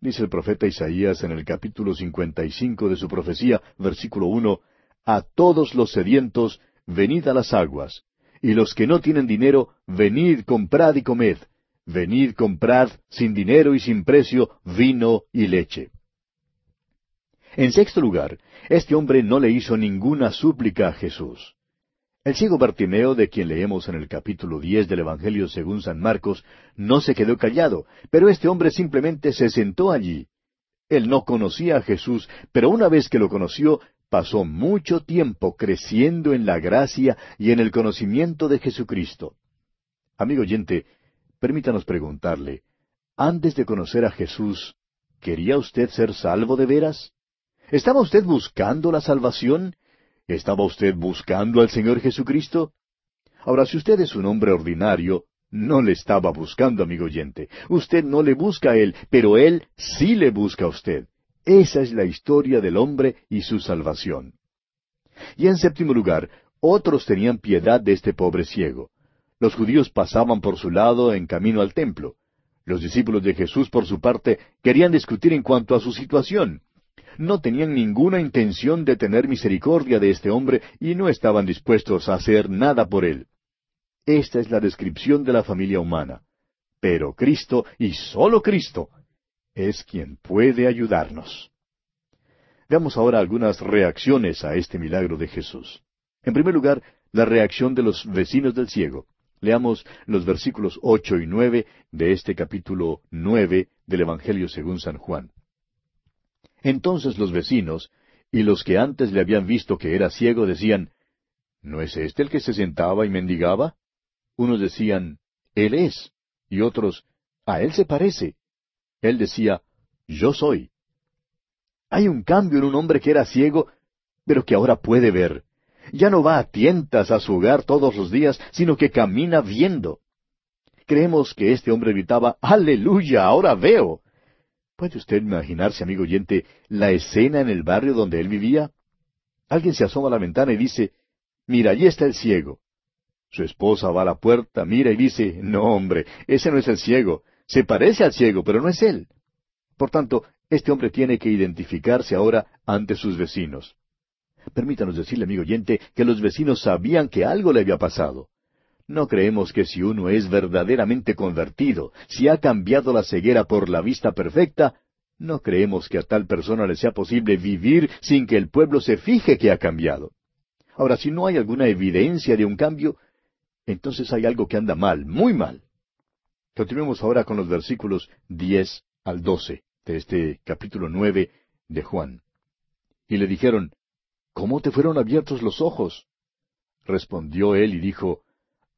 S1: Dice el profeta Isaías en el capítulo 55 de su profecía, versículo uno, A todos los sedientos, venid a las aguas, y los que no tienen dinero, venid, comprad y comed. Venid, comprad, sin dinero y sin precio, vino y leche. En sexto lugar, este hombre no le hizo ninguna súplica a Jesús. El ciego Bartimeo, de quien leemos en el capítulo diez del Evangelio según San Marcos, no se quedó callado, pero este hombre simplemente se sentó allí. Él no conocía a Jesús, pero una vez que lo conoció, pasó mucho tiempo creciendo en la gracia y en el conocimiento de Jesucristo. Amigo oyente, permítanos preguntarle, antes de conocer a Jesús, ¿quería usted ser salvo de veras? ¿Estaba usted buscando la salvación? ¿Estaba usted buscando al Señor Jesucristo? Ahora, si usted es un hombre ordinario, no le estaba buscando, amigo oyente. Usted no le busca a Él, pero Él sí le busca a usted. Esa es la historia del hombre y su salvación. Y en séptimo lugar, otros tenían piedad de este pobre ciego. Los judíos pasaban por su lado en camino al templo. Los discípulos de Jesús, por su parte, querían discutir en cuanto a su situación no tenían ninguna intención de tener misericordia de este hombre y no estaban dispuestos a hacer nada por él. Esta es la descripción de la familia humana. Pero Cristo, y sólo Cristo, es quien puede ayudarnos. Veamos ahora algunas reacciones a este milagro de Jesús. En primer lugar, la reacción de los vecinos del ciego. Leamos los versículos ocho y nueve de este capítulo nueve del Evangelio según San Juan. Entonces los vecinos, y los que antes le habían visto que era ciego, decían, ¿No es este el que se sentaba y mendigaba? Unos decían, Él es, y otros, A Él se parece. Él decía, Yo soy. Hay un cambio en un hombre que era ciego, pero que ahora puede ver. Ya no va a tientas a su hogar todos los días, sino que camina viendo. Creemos que este hombre gritaba, Aleluya, ahora veo. ¿Puede usted imaginarse, amigo oyente, la escena en el barrio donde él vivía? Alguien se asoma a la ventana y dice, Mira, allí está el ciego. Su esposa va a la puerta, mira y dice, No, hombre, ese no es el ciego. Se parece al ciego, pero no es él. Por tanto, este hombre tiene que identificarse ahora ante sus vecinos. Permítanos decirle, amigo oyente, que los vecinos sabían que algo le había pasado. No creemos que si uno es verdaderamente convertido, si ha cambiado la ceguera por la vista perfecta, no creemos que a tal persona le sea posible vivir sin que el pueblo se fije que ha cambiado. Ahora, si no hay alguna evidencia de un cambio, entonces hay algo que anda mal, muy mal. Continuemos ahora con los versículos diez al doce de este capítulo nueve de Juan. Y le dijeron, ¿Cómo te fueron abiertos los ojos? Respondió él y dijo,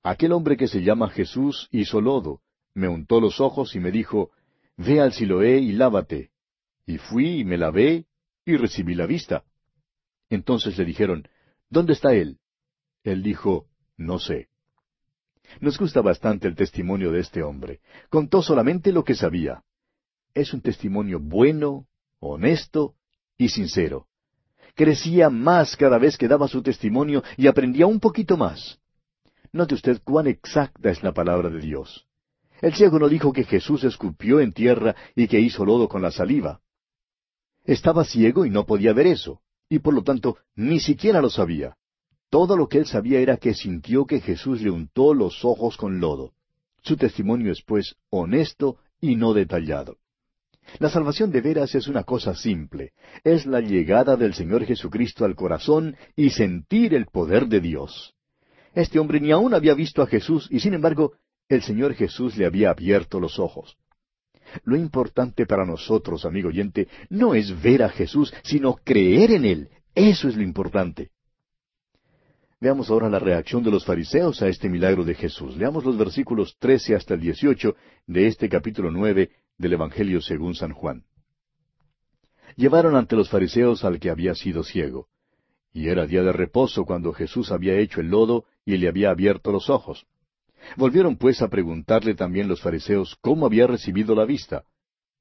S1: Aquel hombre que se llama Jesús hizo lodo, me untó los ojos y me dijo, Ve al Siloé y lávate. Y fui y me lavé y recibí la vista. Entonces le dijeron, ¿Dónde está él? Él dijo, No sé. Nos gusta bastante el testimonio de este hombre. Contó solamente lo que sabía. Es un testimonio bueno, honesto y sincero. Crecía más cada vez que daba su testimonio y aprendía un poquito más. Note usted cuán exacta es la palabra de Dios. El ciego no dijo que Jesús escupió en tierra y que hizo lodo con la saliva. Estaba ciego y no podía ver eso, y por lo tanto ni siquiera lo sabía. Todo lo que él sabía era que sintió que Jesús le untó los ojos con lodo. Su testimonio es, pues, honesto y no detallado. La salvación de veras es una cosa simple. Es la llegada del Señor Jesucristo al corazón y sentir el poder de Dios. Este hombre ni aún había visto a Jesús y sin embargo el Señor Jesús le había abierto los ojos. Lo importante para nosotros, amigo oyente, no es ver a Jesús, sino creer en Él. Eso es lo importante. Veamos ahora la reacción de los fariseos a este milagro de Jesús. Leamos los versículos trece hasta el dieciocho de este capítulo nueve del Evangelio según San Juan. Llevaron ante los fariseos al que había sido ciego. Y era día de reposo cuando Jesús había hecho el lodo y le había abierto los ojos. Volvieron pues a preguntarle también los fariseos cómo había recibido la vista.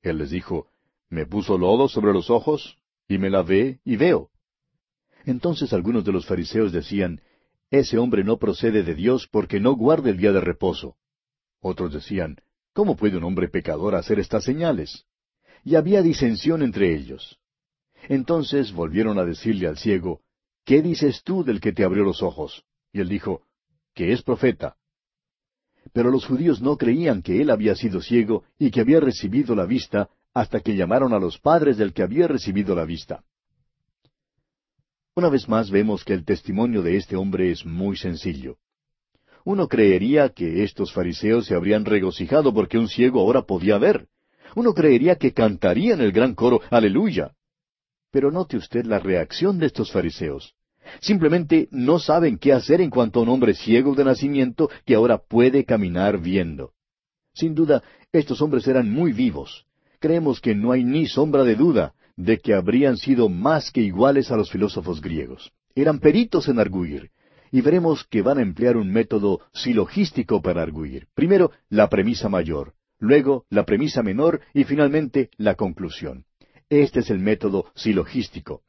S1: Él les dijo, Me puso lodo sobre los ojos, y me lavé y veo. Entonces algunos de los fariseos decían, Ese hombre no procede de Dios porque no guarda el día de reposo. Otros decían, ¿Cómo puede un hombre pecador hacer estas señales? Y había disensión entre ellos. Entonces volvieron a decirle al ciego, ¿Qué dices tú del que te abrió los ojos? Y él dijo, que es profeta. Pero los judíos no creían que él había sido ciego y que había recibido la vista hasta que llamaron a los padres del que había recibido la vista. Una vez más vemos que el testimonio de este hombre es muy sencillo. Uno creería que estos fariseos se habrían regocijado porque un ciego ahora podía ver. Uno creería que cantarían el gran coro Aleluya. Pero note usted la reacción de estos fariseos. Simplemente no saben qué hacer en cuanto a un hombre ciego de nacimiento que ahora puede caminar viendo. Sin duda, estos hombres eran muy vivos. Creemos que no hay ni sombra de duda de que habrían sido más que iguales a los filósofos griegos. Eran peritos en arguir. Y veremos que van a emplear un método silogístico para arguir. Primero, la premisa mayor, luego la premisa menor y finalmente la conclusión. Este es el método silogístico.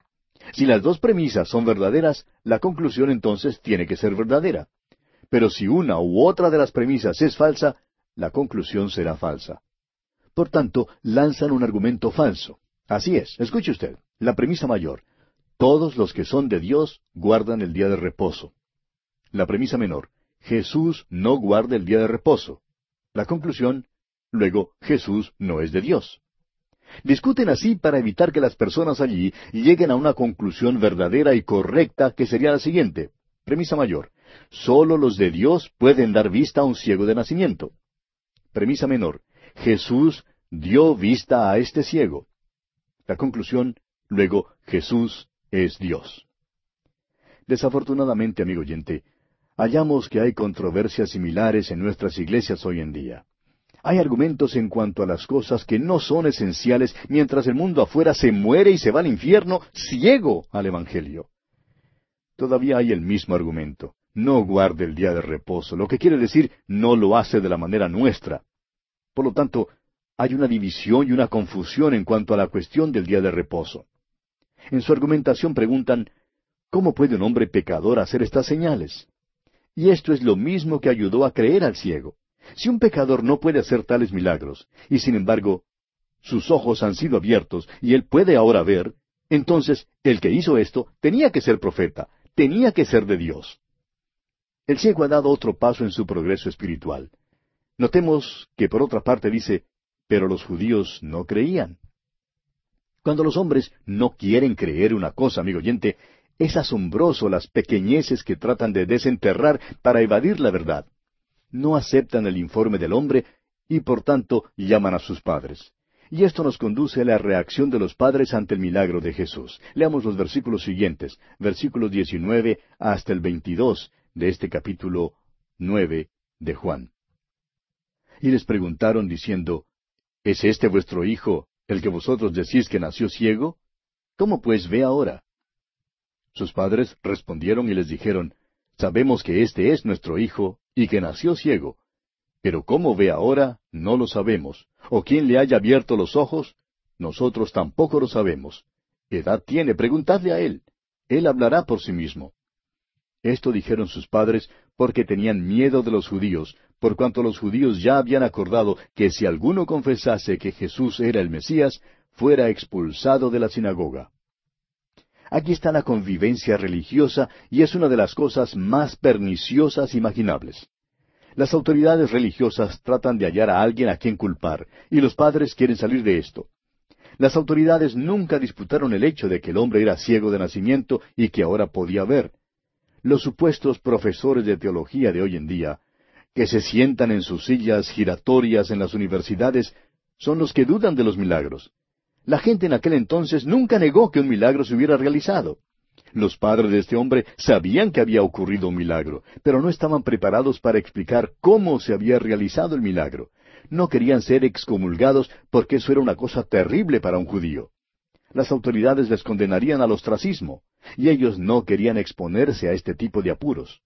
S1: Si las dos premisas son verdaderas, la conclusión entonces tiene que ser verdadera. Pero si una u otra de las premisas es falsa, la conclusión será falsa. Por tanto, lanzan un argumento falso. Así es, escuche usted, la premisa mayor. Todos los que son de Dios guardan el día de reposo. La premisa menor. Jesús no guarda el día de reposo. La conclusión. Luego, Jesús no es de Dios. Discuten así para evitar que las personas allí lleguen a una conclusión verdadera y correcta que sería la siguiente. Premisa mayor. Solo los de Dios pueden dar vista a un ciego de nacimiento. Premisa menor. Jesús dio vista a este ciego. La conclusión, luego, Jesús es Dios. Desafortunadamente, amigo oyente, hallamos que hay controversias similares en nuestras iglesias hoy en día. Hay argumentos en cuanto a las cosas que no son esenciales mientras el mundo afuera se muere y se va al infierno ciego al Evangelio. Todavía hay el mismo argumento. No guarde el día de reposo, lo que quiere decir no lo hace de la manera nuestra. Por lo tanto, hay una división y una confusión en cuanto a la cuestión del día de reposo. En su argumentación preguntan, ¿cómo puede un hombre pecador hacer estas señales? Y esto es lo mismo que ayudó a creer al ciego. Si un pecador no puede hacer tales milagros, y sin embargo sus ojos han sido abiertos y él puede ahora ver, entonces el que hizo esto tenía que ser profeta, tenía que ser de Dios. El ciego ha dado otro paso en su progreso espiritual. Notemos que por otra parte dice, pero los judíos no creían. Cuando los hombres no quieren creer una cosa, amigo oyente, es asombroso las pequeñeces que tratan de desenterrar para evadir la verdad no aceptan el informe del hombre y por tanto llaman a sus padres. Y esto nos conduce a la reacción de los padres ante el milagro de Jesús. Leamos los versículos siguientes, versículos 19 hasta el 22 de este capítulo 9 de Juan. Y les preguntaron diciendo, ¿Es este vuestro hijo, el que vosotros decís que nació ciego? ¿Cómo pues ve ahora? Sus padres respondieron y les dijeron, Sabemos que este es nuestro hijo y que nació ciego. Pero cómo ve ahora, no lo sabemos. O quién le haya abierto los ojos, nosotros tampoco lo sabemos. ¿Edad tiene? Preguntadle a él. Él hablará por sí mismo. Esto dijeron sus padres porque tenían miedo de los judíos, por cuanto los judíos ya habían acordado que si alguno confesase que Jesús era el Mesías, fuera expulsado de la sinagoga. Aquí está la convivencia religiosa y es una de las cosas más perniciosas imaginables. Las autoridades religiosas tratan de hallar a alguien a quien culpar, y los padres quieren salir de esto. Las autoridades nunca disputaron el hecho de que el hombre era ciego de nacimiento y que ahora podía ver. Los supuestos profesores de teología de hoy en día, que se sientan en sus sillas giratorias en las universidades, son los que dudan de los milagros. La gente en aquel entonces nunca negó que un milagro se hubiera realizado. Los padres de este hombre sabían que había ocurrido un milagro, pero no estaban preparados para explicar cómo se había realizado el milagro. No querían ser excomulgados porque eso era una cosa terrible para un judío. Las autoridades les condenarían al ostracismo, y ellos no querían exponerse a este tipo de apuros.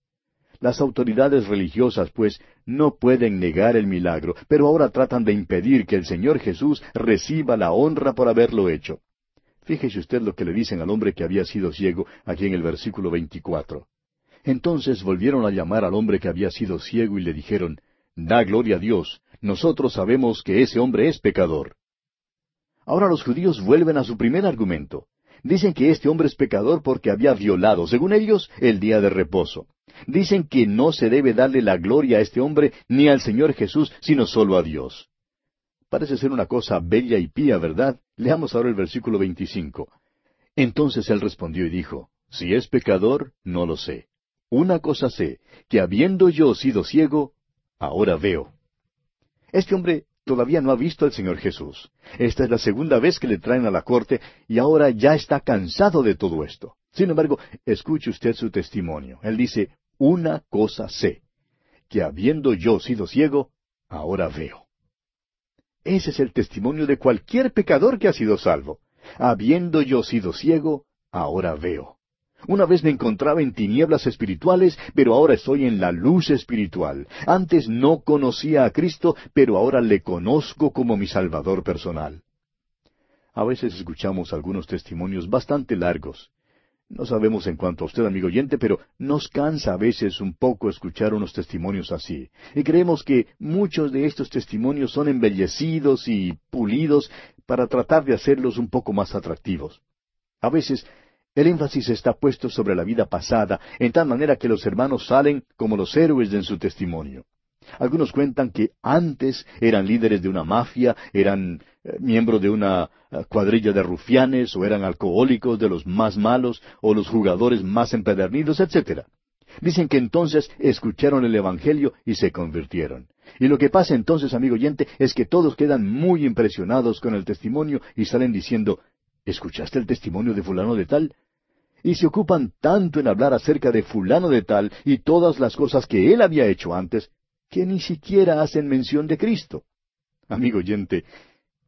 S1: Las autoridades religiosas, pues, no pueden negar el milagro, pero ahora tratan de impedir que el Señor Jesús reciba la honra por haberlo hecho. Fíjese usted lo que le dicen al hombre que había sido ciego aquí en el versículo 24. Entonces volvieron a llamar al hombre que había sido ciego y le dijeron, Da gloria a Dios, nosotros sabemos que ese hombre es pecador. Ahora los judíos vuelven a su primer argumento. Dicen que este hombre es pecador porque había violado, según ellos, el día de reposo. Dicen que no se debe darle la gloria a este hombre ni al Señor Jesús, sino solo a Dios. Parece ser una cosa bella y pía, ¿verdad? Leamos ahora el versículo 25. Entonces él respondió y dijo, Si es pecador, no lo sé. Una cosa sé, que habiendo yo sido ciego, ahora veo. Este hombre todavía no ha visto al Señor Jesús. Esta es la segunda vez que le traen a la corte y ahora ya está cansado de todo esto. Sin embargo, escuche usted su testimonio. Él dice, una cosa sé, que habiendo yo sido ciego, ahora veo. Ese es el testimonio de cualquier pecador que ha sido salvo. Habiendo yo sido ciego, ahora veo. Una vez me encontraba en tinieblas espirituales, pero ahora estoy en la luz espiritual. Antes no conocía a Cristo, pero ahora le conozco como mi Salvador personal. A veces escuchamos algunos testimonios bastante largos. No sabemos en cuanto a usted, amigo oyente, pero nos cansa a veces un poco escuchar unos testimonios así. Y creemos que muchos de estos testimonios son embellecidos y pulidos para tratar de hacerlos un poco más atractivos. A veces el énfasis está puesto sobre la vida pasada, en tal manera que los hermanos salen como los héroes en su testimonio. Algunos cuentan que antes eran líderes de una mafia, eran eh, miembros de una eh, cuadrilla de rufianes, o eran alcohólicos de los más malos, o los jugadores más empedernidos, etc. Dicen que entonces escucharon el Evangelio y se convirtieron. Y lo que pasa entonces, amigo oyente, es que todos quedan muy impresionados con el testimonio y salen diciendo, ¿escuchaste el testimonio de fulano de tal? y se ocupan tanto en hablar acerca de fulano de tal y todas las cosas que él había hecho antes, que ni siquiera hacen mención de Cristo. Amigo oyente,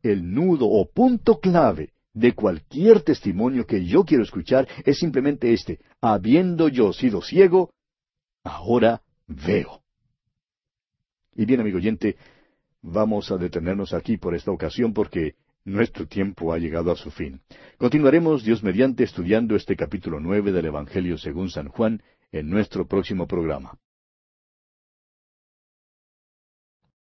S1: el nudo o punto clave de cualquier testimonio que yo quiero escuchar es simplemente este, habiendo yo sido ciego, ahora veo. Y bien, amigo oyente, vamos a detenernos aquí por esta ocasión porque nuestro tiempo ha llegado a su fin. Continuaremos, Dios mediante, estudiando este capítulo nueve del Evangelio según San Juan en nuestro próximo programa.